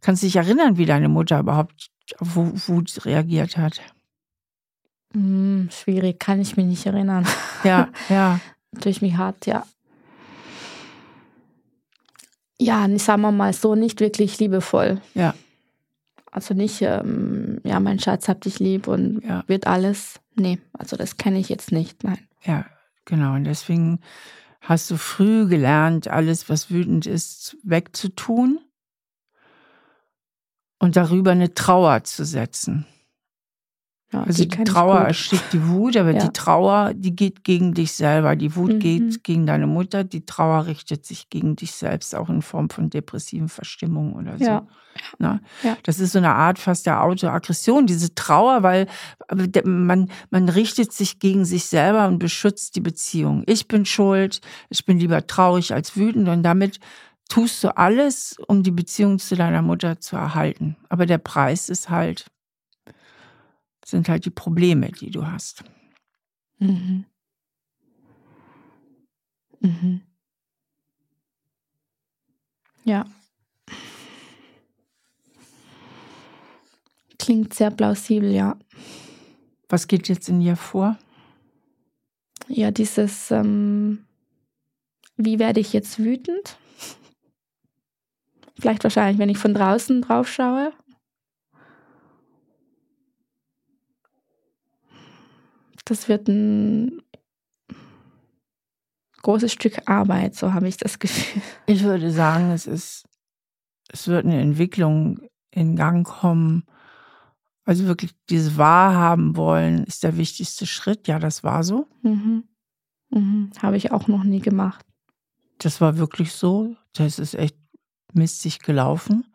Kannst du dich erinnern, wie deine Mutter überhaupt auf Wut reagiert hat? Hm, schwierig, kann ich mich nicht erinnern. Ja, ja. Durch mich hart, ja. Ja, sagen wir mal so, nicht wirklich liebevoll. Ja. Also nicht, ähm, ja, mein Schatz hab dich lieb und ja. wird alles. Nee, also das kenne ich jetzt nicht, nein. Ja, genau. Und deswegen hast du früh gelernt, alles, was wütend ist, wegzutun und darüber eine Trauer zu setzen. Ja, also die, die Trauer erstickt die Wut, aber ja. die Trauer, die geht gegen dich selber. Die Wut mhm. geht gegen deine Mutter, die Trauer richtet sich gegen dich selbst, auch in Form von depressiven Verstimmungen oder so. Ja. Na? Ja. Das ist so eine Art fast der Autoaggression, diese Trauer, weil man, man richtet sich gegen sich selber und beschützt die Beziehung. Ich bin schuld, ich bin lieber traurig als wütend und damit tust du alles, um die Beziehung zu deiner Mutter zu erhalten. Aber der Preis ist halt sind halt die Probleme, die du hast. Mhm. Mhm. Ja. Klingt sehr plausibel, ja. Was geht jetzt in dir vor? Ja, dieses, ähm, wie werde ich jetzt wütend? Vielleicht wahrscheinlich, wenn ich von draußen drauf schaue. Das wird ein großes Stück Arbeit, so habe ich das Gefühl. Ich würde sagen, es ist, es wird eine Entwicklung in Gang kommen. Also wirklich dieses Wahrhaben wollen ist der wichtigste Schritt. Ja, das war so. Mhm. Mhm. Habe ich auch noch nie gemacht. Das war wirklich so. Das ist echt mistig gelaufen.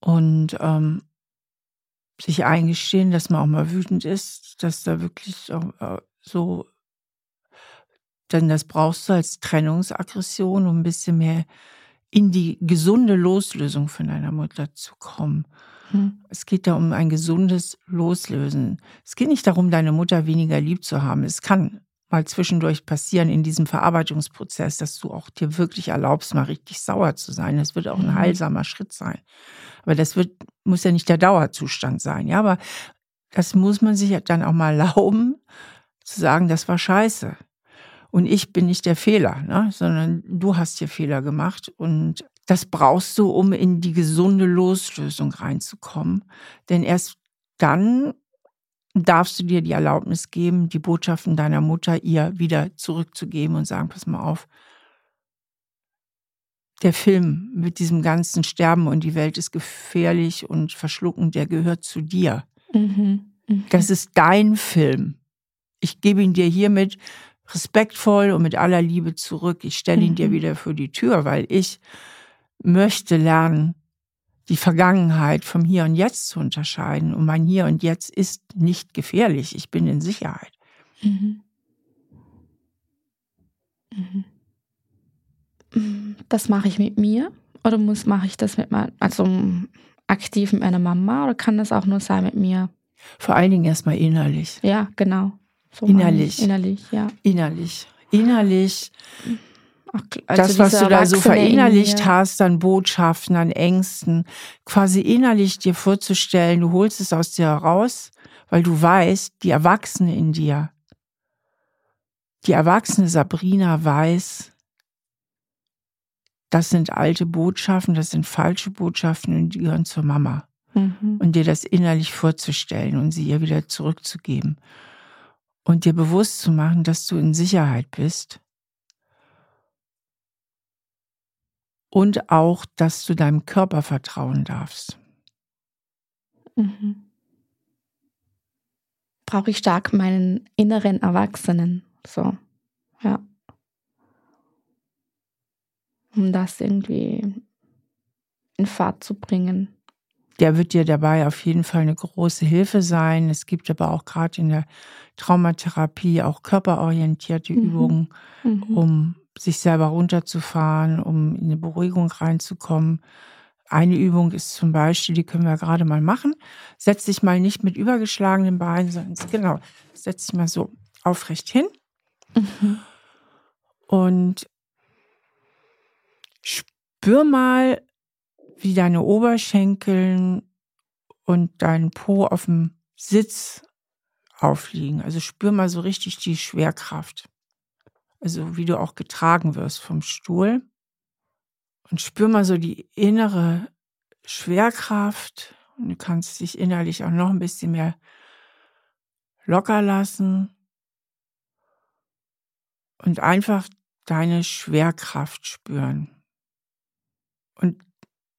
Und ähm, sich eingestehen, dass man auch mal wütend ist, dass da wirklich äh, so, denn das brauchst du als Trennungsaggression, um ein bisschen mehr in die gesunde Loslösung von deiner Mutter zu kommen. Hm. Es geht da um ein gesundes Loslösen. Es geht nicht darum, deine Mutter weniger lieb zu haben. Es kann mal zwischendurch passieren in diesem Verarbeitungsprozess, dass du auch dir wirklich erlaubst, mal richtig sauer zu sein. Das wird auch ein mhm. heilsamer Schritt sein. Aber das wird, muss ja nicht der Dauerzustand sein. Ja, aber das muss man sich dann auch mal erlauben, zu sagen, das war scheiße. Und ich bin nicht der Fehler, ne? sondern du hast hier Fehler gemacht. Und das brauchst du, um in die gesunde Loslösung reinzukommen. Denn erst dann darfst du dir die Erlaubnis geben, die Botschaften deiner Mutter ihr wieder zurückzugeben und sagen, pass mal auf, der Film mit diesem ganzen Sterben und die Welt ist gefährlich und verschlucken, der gehört zu dir. Mhm. Mhm. Das ist dein Film. Ich gebe ihn dir hiermit respektvoll und mit aller Liebe zurück. Ich stelle ihn mhm. dir wieder für die Tür, weil ich möchte lernen, die Vergangenheit vom Hier und Jetzt zu unterscheiden. Und mein Hier und Jetzt ist nicht gefährlich. Ich bin in Sicherheit. Mhm. Mhm. Das mache ich mit mir oder muss mache ich das mit meiner, also aktiv mit meiner Mama oder kann das auch nur sein mit mir? Vor allen Dingen erstmal innerlich. Ja, genau. So innerlich. Innerlich, ja. Innerlich. Innerlich. Also das, was du da so verinnerlicht hast an Botschaften, an Ängsten, quasi innerlich dir vorzustellen, du holst es aus dir heraus, weil du weißt, die Erwachsene in dir, die erwachsene Sabrina weiß, das sind alte Botschaften, das sind falsche Botschaften und die gehören zur Mama. Mhm. Und dir das innerlich vorzustellen und sie ihr wieder zurückzugeben. Und dir bewusst zu machen, dass du in Sicherheit bist und auch, dass du deinem Körper vertrauen darfst. Mhm. Brauche ich stark meinen inneren Erwachsenen, so, ja. Um das irgendwie in Fahrt zu bringen. Der wird dir dabei auf jeden Fall eine große Hilfe sein. Es gibt aber auch gerade in der Traumatherapie auch körperorientierte mhm. Übungen, mhm. um sich selber runterzufahren, um in eine Beruhigung reinzukommen. eine Übung ist zum Beispiel, die können wir gerade mal machen. Setz dich mal nicht mit übergeschlagenen Beinen, sondern genau, setz dich mal so aufrecht hin. Mhm. Und spür mal, wie deine Oberschenkel und dein Po auf dem Sitz aufliegen. Also spür mal so richtig die Schwerkraft. Also wie du auch getragen wirst vom Stuhl. Und spür mal so die innere Schwerkraft. Und du kannst dich innerlich auch noch ein bisschen mehr locker lassen. Und einfach deine Schwerkraft spüren. Und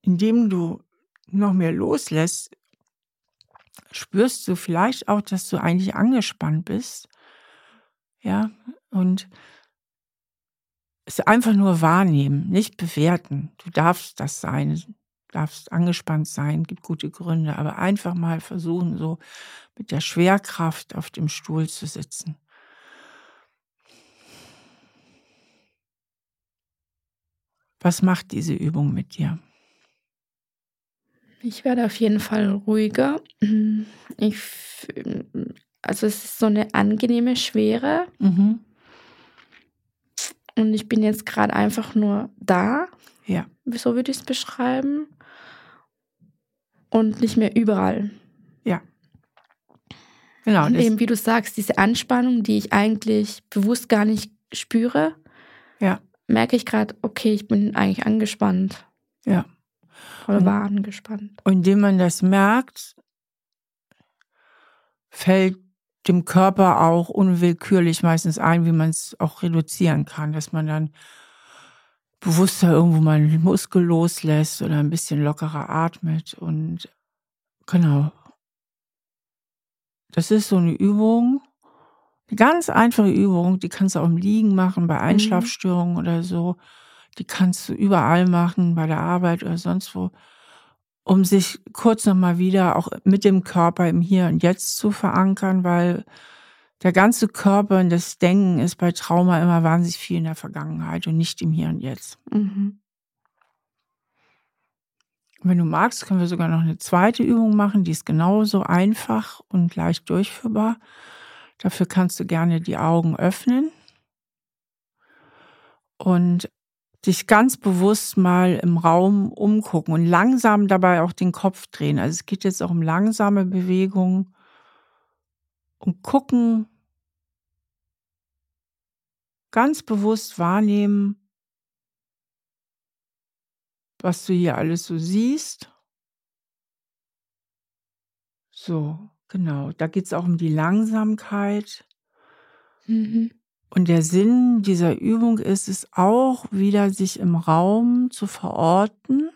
indem du noch mehr loslässt, spürst du vielleicht auch, dass du eigentlich angespannt bist. Ja, und es einfach nur wahrnehmen, nicht bewerten. Du darfst das sein, darfst angespannt sein, gibt gute Gründe, aber einfach mal versuchen, so mit der Schwerkraft auf dem Stuhl zu sitzen. Was macht diese Übung mit dir? Ich werde auf jeden Fall ruhiger. Ich, also es ist so eine angenehme Schwere. Mhm. Und ich bin jetzt gerade einfach nur da. Ja. So würde ich es beschreiben. Und nicht mehr überall. Ja. Genau. Und eben wie du sagst, diese Anspannung, die ich eigentlich bewusst gar nicht spüre, ja. merke ich gerade, okay, ich bin eigentlich angespannt. Ja. Oder war angespannt. Und indem man das merkt, fällt dem Körper auch unwillkürlich meistens ein, wie man es auch reduzieren kann, dass man dann bewusster irgendwo mal einen Muskel loslässt oder ein bisschen lockerer atmet und genau. Das ist so eine Übung, eine ganz einfache Übung, die kannst du auch im Liegen machen, bei mhm. Einschlafstörungen mhm. oder so. Die kannst du überall machen, bei der Arbeit oder sonst wo um sich kurz nochmal wieder auch mit dem Körper im Hier und Jetzt zu verankern, weil der ganze Körper und das Denken ist bei Trauma immer wahnsinnig viel in der Vergangenheit und nicht im Hier und Jetzt. Mhm. Wenn du magst, können wir sogar noch eine zweite Übung machen, die ist genauso einfach und leicht durchführbar. Dafür kannst du gerne die Augen öffnen und dich ganz bewusst mal im Raum umgucken und langsam dabei auch den Kopf drehen. Also es geht jetzt auch um langsame Bewegungen und gucken, ganz bewusst wahrnehmen, was du hier alles so siehst. So, genau. Da geht es auch um die Langsamkeit. Mhm. Und der Sinn dieser Übung ist es auch wieder, sich im Raum zu verorten,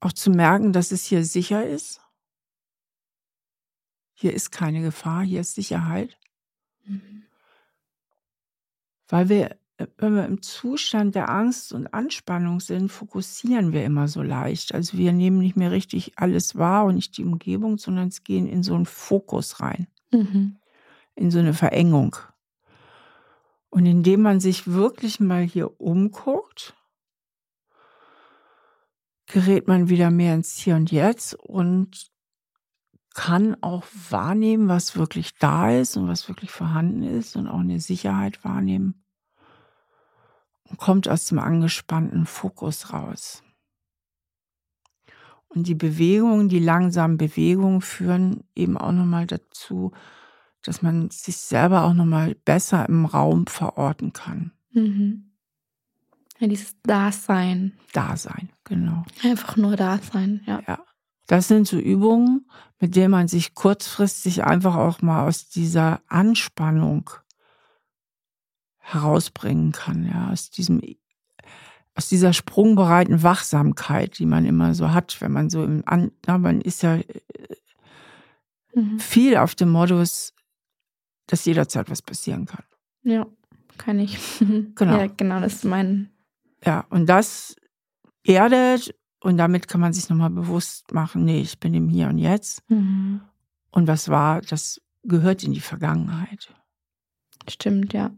auch zu merken, dass es hier sicher ist. Hier ist keine Gefahr, hier ist Sicherheit. Mhm. Weil wir, wenn wir im Zustand der Angst und Anspannung sind, fokussieren wir immer so leicht. Also wir nehmen nicht mehr richtig alles wahr und nicht die Umgebung, sondern es gehen in so einen Fokus rein, mhm. in so eine Verengung. Und indem man sich wirklich mal hier umguckt, gerät man wieder mehr ins Hier und Jetzt und kann auch wahrnehmen, was wirklich da ist und was wirklich vorhanden ist und auch eine Sicherheit wahrnehmen und kommt aus dem angespannten Fokus raus. Und die Bewegungen, die langsamen Bewegungen führen eben auch nochmal dazu, dass man sich selber auch nochmal besser im Raum verorten kann. Mhm. Ja, dieses Dasein. Dasein, genau. Einfach nur Dasein, ja. Ja. Das sind so Übungen, mit denen man sich kurzfristig einfach auch mal aus dieser Anspannung herausbringen kann, ja, aus diesem aus dieser sprungbereiten Wachsamkeit, die man immer so hat, wenn man so im An na, man ist ja äh, mhm. viel auf dem Modus, dass jederzeit was passieren kann. Ja, kann ich. Genau. Ja, genau, das ist mein. Ja, und das erdet und damit kann man sich nochmal bewusst machen, nee, ich bin im Hier und Jetzt. Mhm. Und was war, das gehört in die Vergangenheit. Stimmt, ja.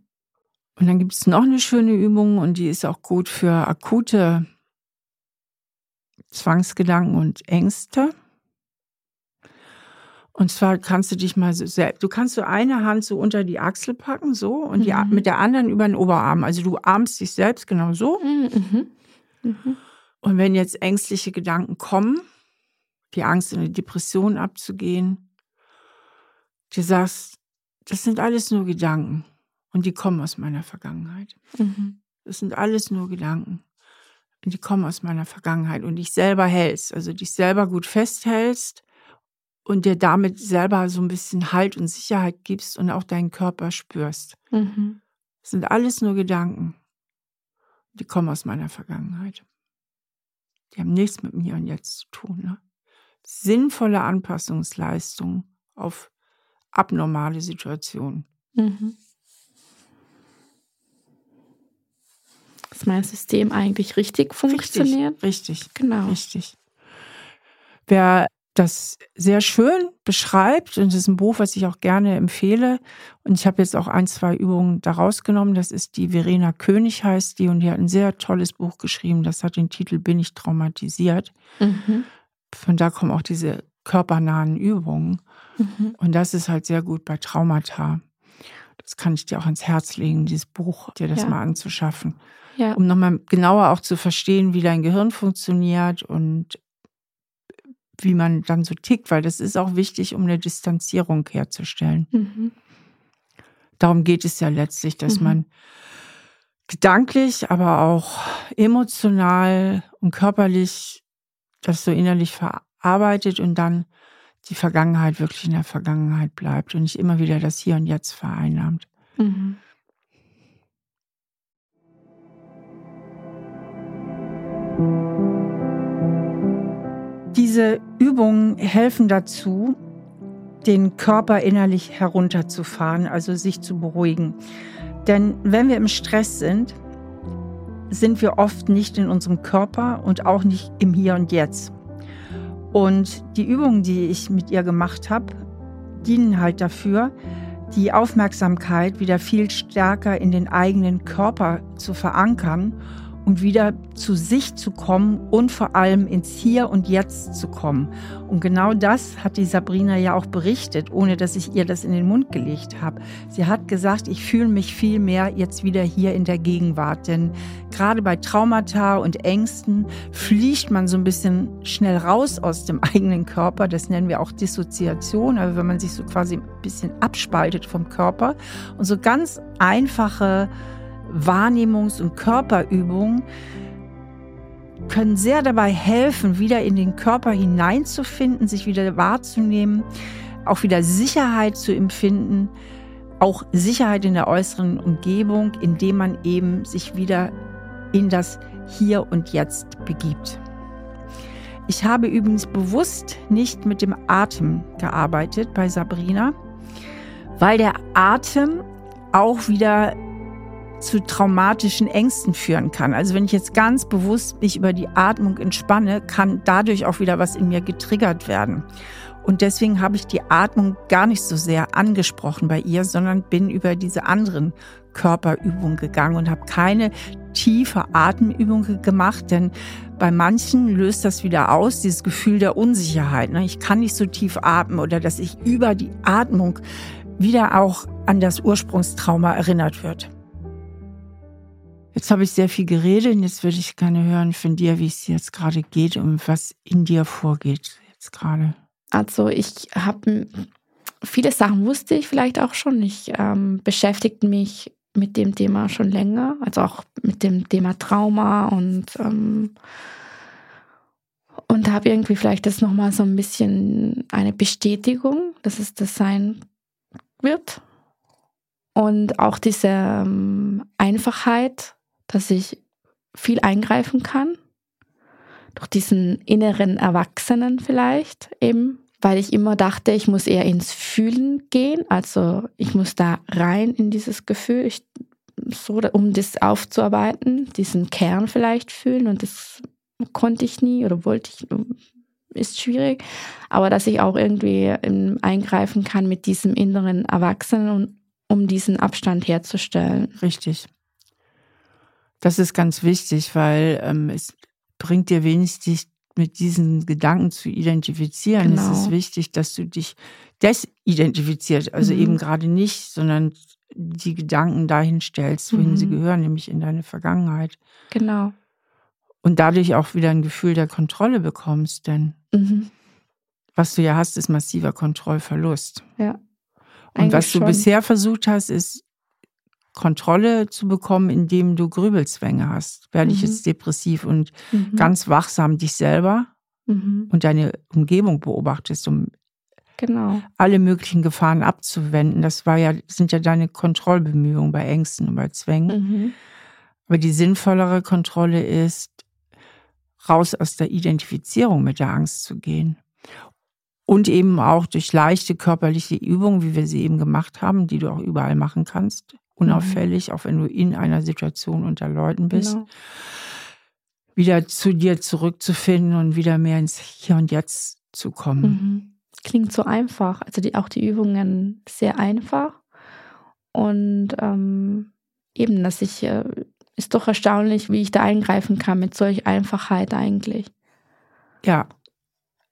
Und dann gibt es noch eine schöne Übung und die ist auch gut für akute Zwangsgedanken und Ängste. Und zwar kannst du dich mal so selbst, du kannst so eine Hand so unter die Achsel packen, so, und die, Mhm. mit der anderen über den Oberarm. Also du armst dich selbst genau so. Mhm. Mhm. Und wenn jetzt ängstliche Gedanken kommen, die Angst in eine Depression abzugehen, du sagst, das sind alles nur Gedanken und die kommen aus meiner Vergangenheit. Mhm. Das sind alles nur Gedanken und die kommen aus meiner Vergangenheit und dich selber hältst, also dich selber gut festhältst und dir damit selber so ein bisschen Halt und Sicherheit gibst und auch deinen Körper spürst. Mhm. Das sind alles nur Gedanken. Die kommen aus meiner Vergangenheit. Die haben nichts mit mir und jetzt zu tun. Ne? Sinnvolle Anpassungsleistung auf abnormale Situationen. Mhm. Dass mein System eigentlich richtig funktioniert. Richtig, richtig. Genau. Richtig. Wer das sehr schön beschreibt, und das ist ein Buch, was ich auch gerne empfehle, und ich habe jetzt auch ein, zwei Übungen daraus genommen, das ist die Verena König heißt die, und die hat ein sehr tolles Buch geschrieben, das hat den Titel Bin ich traumatisiert. Mhm. Von da kommen auch diese körpernahen Übungen. Mhm. Und das ist halt sehr gut bei Traumata. Das kann ich dir auch ans Herz legen, dieses Buch, dir das Ja. mal anzuschaffen Ja. um nochmal genauer auch zu verstehen, wie dein Gehirn funktioniert und wie man dann so tickt, weil das ist auch wichtig, um eine Distanzierung herzustellen. Mhm. Darum geht es ja letztlich, dass Mhm. man gedanklich, aber auch emotional und körperlich das so innerlich verarbeitet und dann die Vergangenheit wirklich in der Vergangenheit bleibt und nicht immer wieder das Hier und Jetzt vereinnahmt. Mhm. Diese Übungen helfen dazu, den Körper innerlich herunterzufahren, also sich zu beruhigen. Denn wenn wir im Stress sind, sind wir oft nicht in unserem Körper und auch nicht im Hier und Jetzt. Und die Übungen, die ich mit ihr gemacht habe, dienen halt dafür, die Aufmerksamkeit wieder viel stärker in den eigenen Körper zu verankern und wieder zu sich zu kommen und vor allem ins Hier und Jetzt zu kommen. Und genau das hat die Sabrina ja auch berichtet, ohne dass ich ihr das in den Mund gelegt habe. Sie hat gesagt, ich fühle mich viel mehr jetzt wieder hier in der Gegenwart. Denn gerade bei Traumata und Ängsten fliegt man so ein bisschen schnell raus aus dem eigenen Körper. Das nennen wir auch Dissoziation, also wenn man sich so quasi ein bisschen abspaltet vom Körper. Und so ganz einfache Wahrnehmungs- und Körperübungen können sehr dabei helfen, wieder in den Körper hineinzufinden, sich wieder wahrzunehmen, auch wieder Sicherheit zu empfinden, auch Sicherheit in der äußeren Umgebung, indem man eben sich wieder in das Hier und Jetzt begibt. Ich habe übrigens bewusst nicht mit dem Atem gearbeitet bei Sabrina, weil der Atem auch wieder zu traumatischen Ängsten führen kann. Also wenn ich jetzt ganz bewusst mich über die Atmung entspanne, kann dadurch auch wieder was in mir getriggert werden. Und deswegen habe ich die Atmung gar nicht so sehr angesprochen bei ihr, sondern bin über diese anderen Körperübungen gegangen und habe keine tiefe Atemübung gemacht, denn bei manchen löst das wieder aus, dieses Gefühl der Unsicherheit. ne? Ich kann nicht so tief atmen oder dass ich über die Atmung wieder auch an das Ursprungstrauma erinnert wird. Jetzt habe ich sehr viel geredet und jetzt würde ich gerne hören von dir, wie es jetzt gerade geht und was in dir vorgeht jetzt gerade. Also ich habe viele Sachen wusste ich vielleicht auch schon. Ich ähm, beschäftigte mich mit dem Thema schon länger, also auch mit dem Thema Trauma und ähm, und habe irgendwie vielleicht das nochmal so ein bisschen eine Bestätigung, dass es das sein wird. Und auch diese ähm, Einfachheit, dass ich viel eingreifen kann. Durch diesen inneren Erwachsenen vielleicht eben, weil ich immer dachte, ich muss eher ins Fühlen gehen. Also ich muss da rein in dieses Gefühl, ich, so, um das aufzuarbeiten, diesen Kern vielleicht fühlen. Und das konnte ich nie oder wollte ich, ist schwierig. Aber dass ich auch irgendwie ähm, eingreifen kann mit diesem inneren Erwachsenen, und, um diesen Abstand herzustellen. Richtig. Das ist ganz wichtig, weil ähm, es bringt dir wenig, dich, mit diesen Gedanken zu identifizieren, Genau. ist es wichtig, dass du dich desidentifizierst. Also Mhm. eben gerade nicht, sondern die Gedanken dahin stellst, wohin sie Mhm. gehören, nämlich in deine Vergangenheit. Genau. Und dadurch auch wieder ein Gefühl der Kontrolle bekommst. Denn Mhm. was du ja hast, ist massiver Kontrollverlust. Ja. Und was du schon. bisher versucht hast, ist Kontrolle zu bekommen, indem du Grübelzwänge hast. Werde ich Mhm. jetzt depressiv und Mhm. ganz wachsam dich selber Mhm. und deine Umgebung beobachtest, um Genau. alle möglichen Gefahren abzuwenden. Das war ja, sind ja deine Kontrollbemühungen bei Ängsten und bei Zwängen. Mhm. Aber die sinnvollere Kontrolle ist, raus aus der Identifizierung mit der Angst zu gehen. Und eben auch durch leichte körperliche Übungen, wie wir sie eben gemacht haben, die du auch überall machen kannst, unauffällig, auch wenn du in einer Situation unter Leuten bist, Genau. wieder zu dir zurückzufinden und wieder mehr ins Hier und Jetzt zu kommen. Mhm. Klingt so einfach. Also die, auch die Übungen sehr einfach. Und ähm, eben, dass ich, äh, ist doch erstaunlich, wie ich da eingreifen kann mit solch Einfachheit eigentlich. Ja.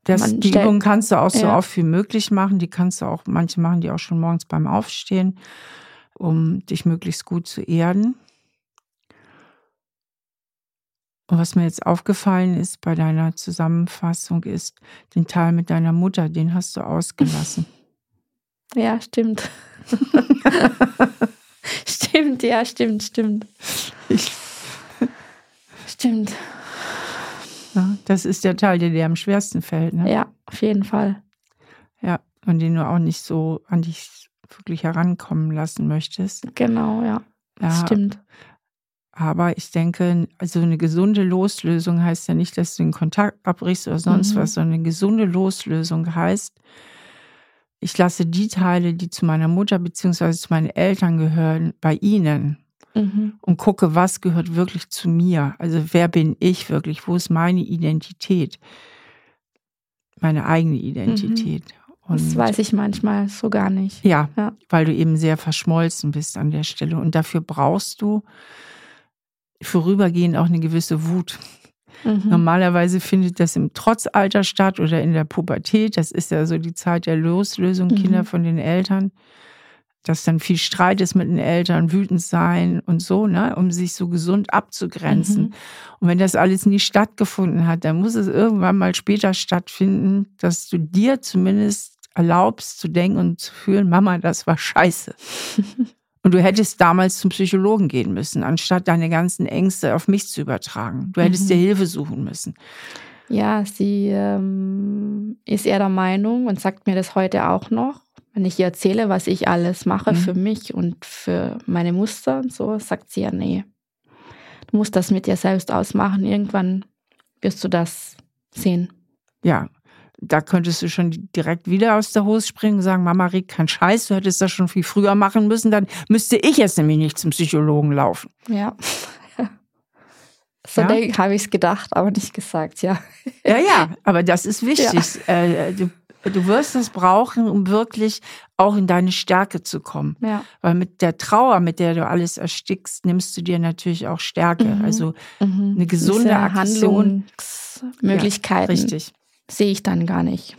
Das, die stellt- Übung kannst du auch so Ja. oft wie möglich machen. Die kannst du auch, manche machen die auch schon morgens beim Aufstehen, um dich möglichst gut zu erden. Und was mir jetzt aufgefallen ist bei deiner Zusammenfassung ist, den Teil mit deiner Mutter, den hast du ausgelassen. Ja, stimmt. stimmt, ja, stimmt, stimmt. Ich, Stimmt. ja, das ist der Teil, der dir am schwersten fällt. Ne? Ja, auf jeden Fall. ja. Und den du auch nicht so an dich wirklich herankommen lassen möchtest. Genau, ja. Das Ja, stimmt. Aber ich denke, also eine gesunde Loslösung heißt ja nicht, dass du den Kontakt abbrichst oder sonst Mhm. was, sondern eine gesunde Loslösung heißt, ich lasse die Teile, die zu meiner Mutter bzw. zu meinen Eltern gehören, bei ihnen Mhm. und gucke, was gehört wirklich zu mir. Also wer bin ich wirklich? Wo ist meine Identität? Meine eigene Identität. Das Und weiß ich manchmal so gar nicht. ja, Ja. weil du eben sehr verschmolzen bist an der Stelle. Und dafür brauchst du vorübergehend auch eine gewisse Wut. Mhm. Normalerweise findet das im Trotzalter statt oder in der Pubertät. Das ist ja so die Zeit der Loslösung, Mhm. Kinder von den Eltern. Dass dann viel Streit ist mit den Eltern, wütend sein und so, ne, um sich so gesund abzugrenzen. Mhm. Und wenn das alles nie stattgefunden hat, dann muss es irgendwann mal später stattfinden, dass du dir zumindest erlaubst zu denken und zu fühlen, Mama, das war scheiße. Und du hättest damals zum Psychologen gehen müssen, anstatt deine ganzen Ängste auf mich zu übertragen. Du hättest Mhm. dir Hilfe suchen müssen. Ja, sie ähm, ist eher der Meinung und sagt mir das heute auch noch. Wenn ich ihr erzähle, was ich alles mache Mhm. für mich und für meine Muster und so, sagt sie ja, nee. Du musst das mit dir selbst ausmachen. Irgendwann wirst du das sehen. Ja, da könntest du schon direkt wieder aus der Hose springen und sagen, Mama, red kein Scheiß, du hättest das schon viel früher machen müssen, dann müsste ich jetzt nämlich nicht zum Psychologen laufen. Ja. So Ja? habe ich es gedacht, aber nicht gesagt, ja. Ja, ja, aber das ist wichtig. Äh, du, du wirst das brauchen, um wirklich auch in deine Stärke zu kommen. Ja. Weil mit der Trauer, mit der du alles erstickst, nimmst du dir natürlich auch Stärke. Mhm. Also Mhm. Eine gesunde Diese Aggression. Handlungsmöglichkeiten richtig, sehe ich dann gar nicht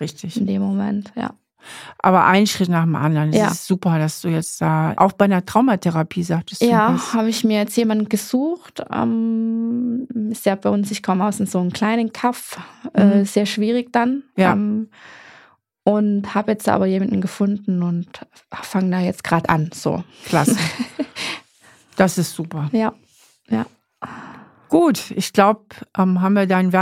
richtig. in dem Moment, ja. Aber ein Schritt nach dem anderen. Es Ja. ist super, dass du jetzt da, auch bei einer Traumatherapie sagtest. Ja, habe ich mir jetzt jemanden gesucht. Ähm, ist ja bei uns, ich komme aus so einem kleinen Kaff, äh, Mhm. sehr schwierig dann. Ja. Ähm, und habe jetzt aber jemanden gefunden und fange da jetzt gerade an. So. Klasse. Das ist super. Ja, ja. Gut, ich glaube, ähm, haben wir deinen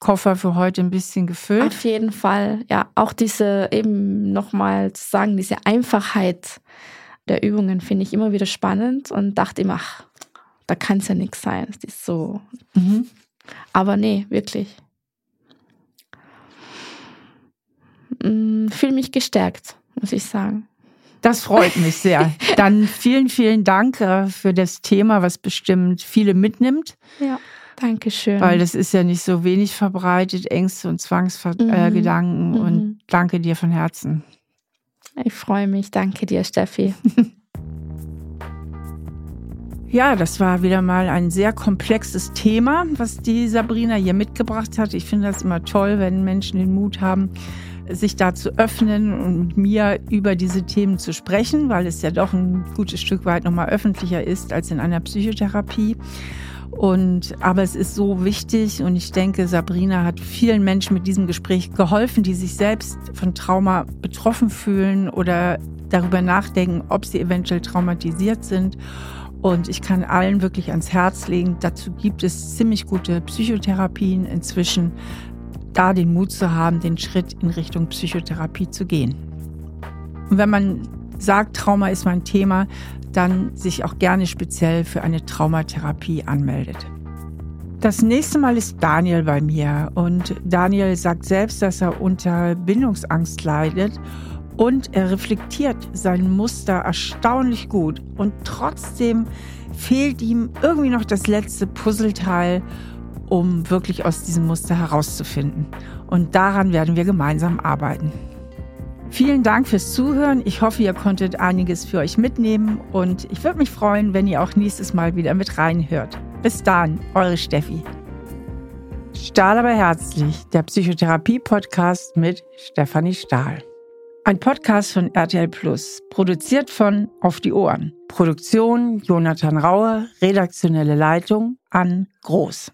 Werkzeugkoffer für heute ein bisschen gefüllt. Auf jeden Fall. Ja, auch diese eben nochmal zu sagen, diese Einfachheit der Übungen finde ich immer wieder spannend und dachte immer, ach, da kann es ja nichts sein. Es ist so. Mhm. Aber nee, wirklich. Mm, Fühle mich gestärkt, muss ich sagen. Das freut mich sehr. Dann vielen, vielen Dank äh, für das Thema, was bestimmt viele mitnimmt, Ja, danke schön. weil das ist ja nicht so wenig verbreitet, Ängste und Zwangsgedanken. Äh, Mhm. Gedanken. Mhm. Und danke dir von Herzen. ich freue mich. Danke dir, Steffi. Ja, das war wieder mal ein sehr komplexes Thema, was die Sabrina hier mitgebracht hat. Ich finde das immer toll, wenn Menschen den Mut haben, sich da zu öffnen und mit mir über diese Themen zu sprechen, weil es ja doch ein gutes Stück weit nochmal öffentlicher ist als in einer Psychotherapie. Und, aber es ist so wichtig und ich denke, Sabrina hat vielen Menschen mit diesem Gespräch geholfen, die sich selbst von Trauma betroffen fühlen oder darüber nachdenken, ob sie eventuell traumatisiert sind. Und ich kann allen wirklich ans Herz legen, dazu gibt es ziemlich gute Psychotherapien inzwischen, da den Mut zu haben, den Schritt in Richtung Psychotherapie zu gehen. Und wenn man sagt, Trauma ist mein Thema, dann sich auch gerne speziell für eine Traumatherapie anmeldet. Das nächste Mal ist Daniel bei mir und Daniel sagt selbst, dass er unter Bindungsangst leidet und er reflektiert sein Muster erstaunlich gut und trotzdem fehlt ihm irgendwie noch das letzte Puzzleteil, um wirklich aus diesem Muster herauszufinden. Und daran werden wir gemeinsam arbeiten. Vielen Dank fürs Zuhören. Ich hoffe, ihr konntet einiges für euch mitnehmen und ich würde mich freuen, wenn ihr auch nächstes Mal wieder mit reinhört. Bis dann, eure Steffi. Stahl aber herzlich, der Psychotherapie-Podcast mit Stefanie Stahl. Ein Podcast von RTL Plus, produziert von Auf die Ohren. Produktion Jonathan Rauer, redaktionelle Leitung an Groß.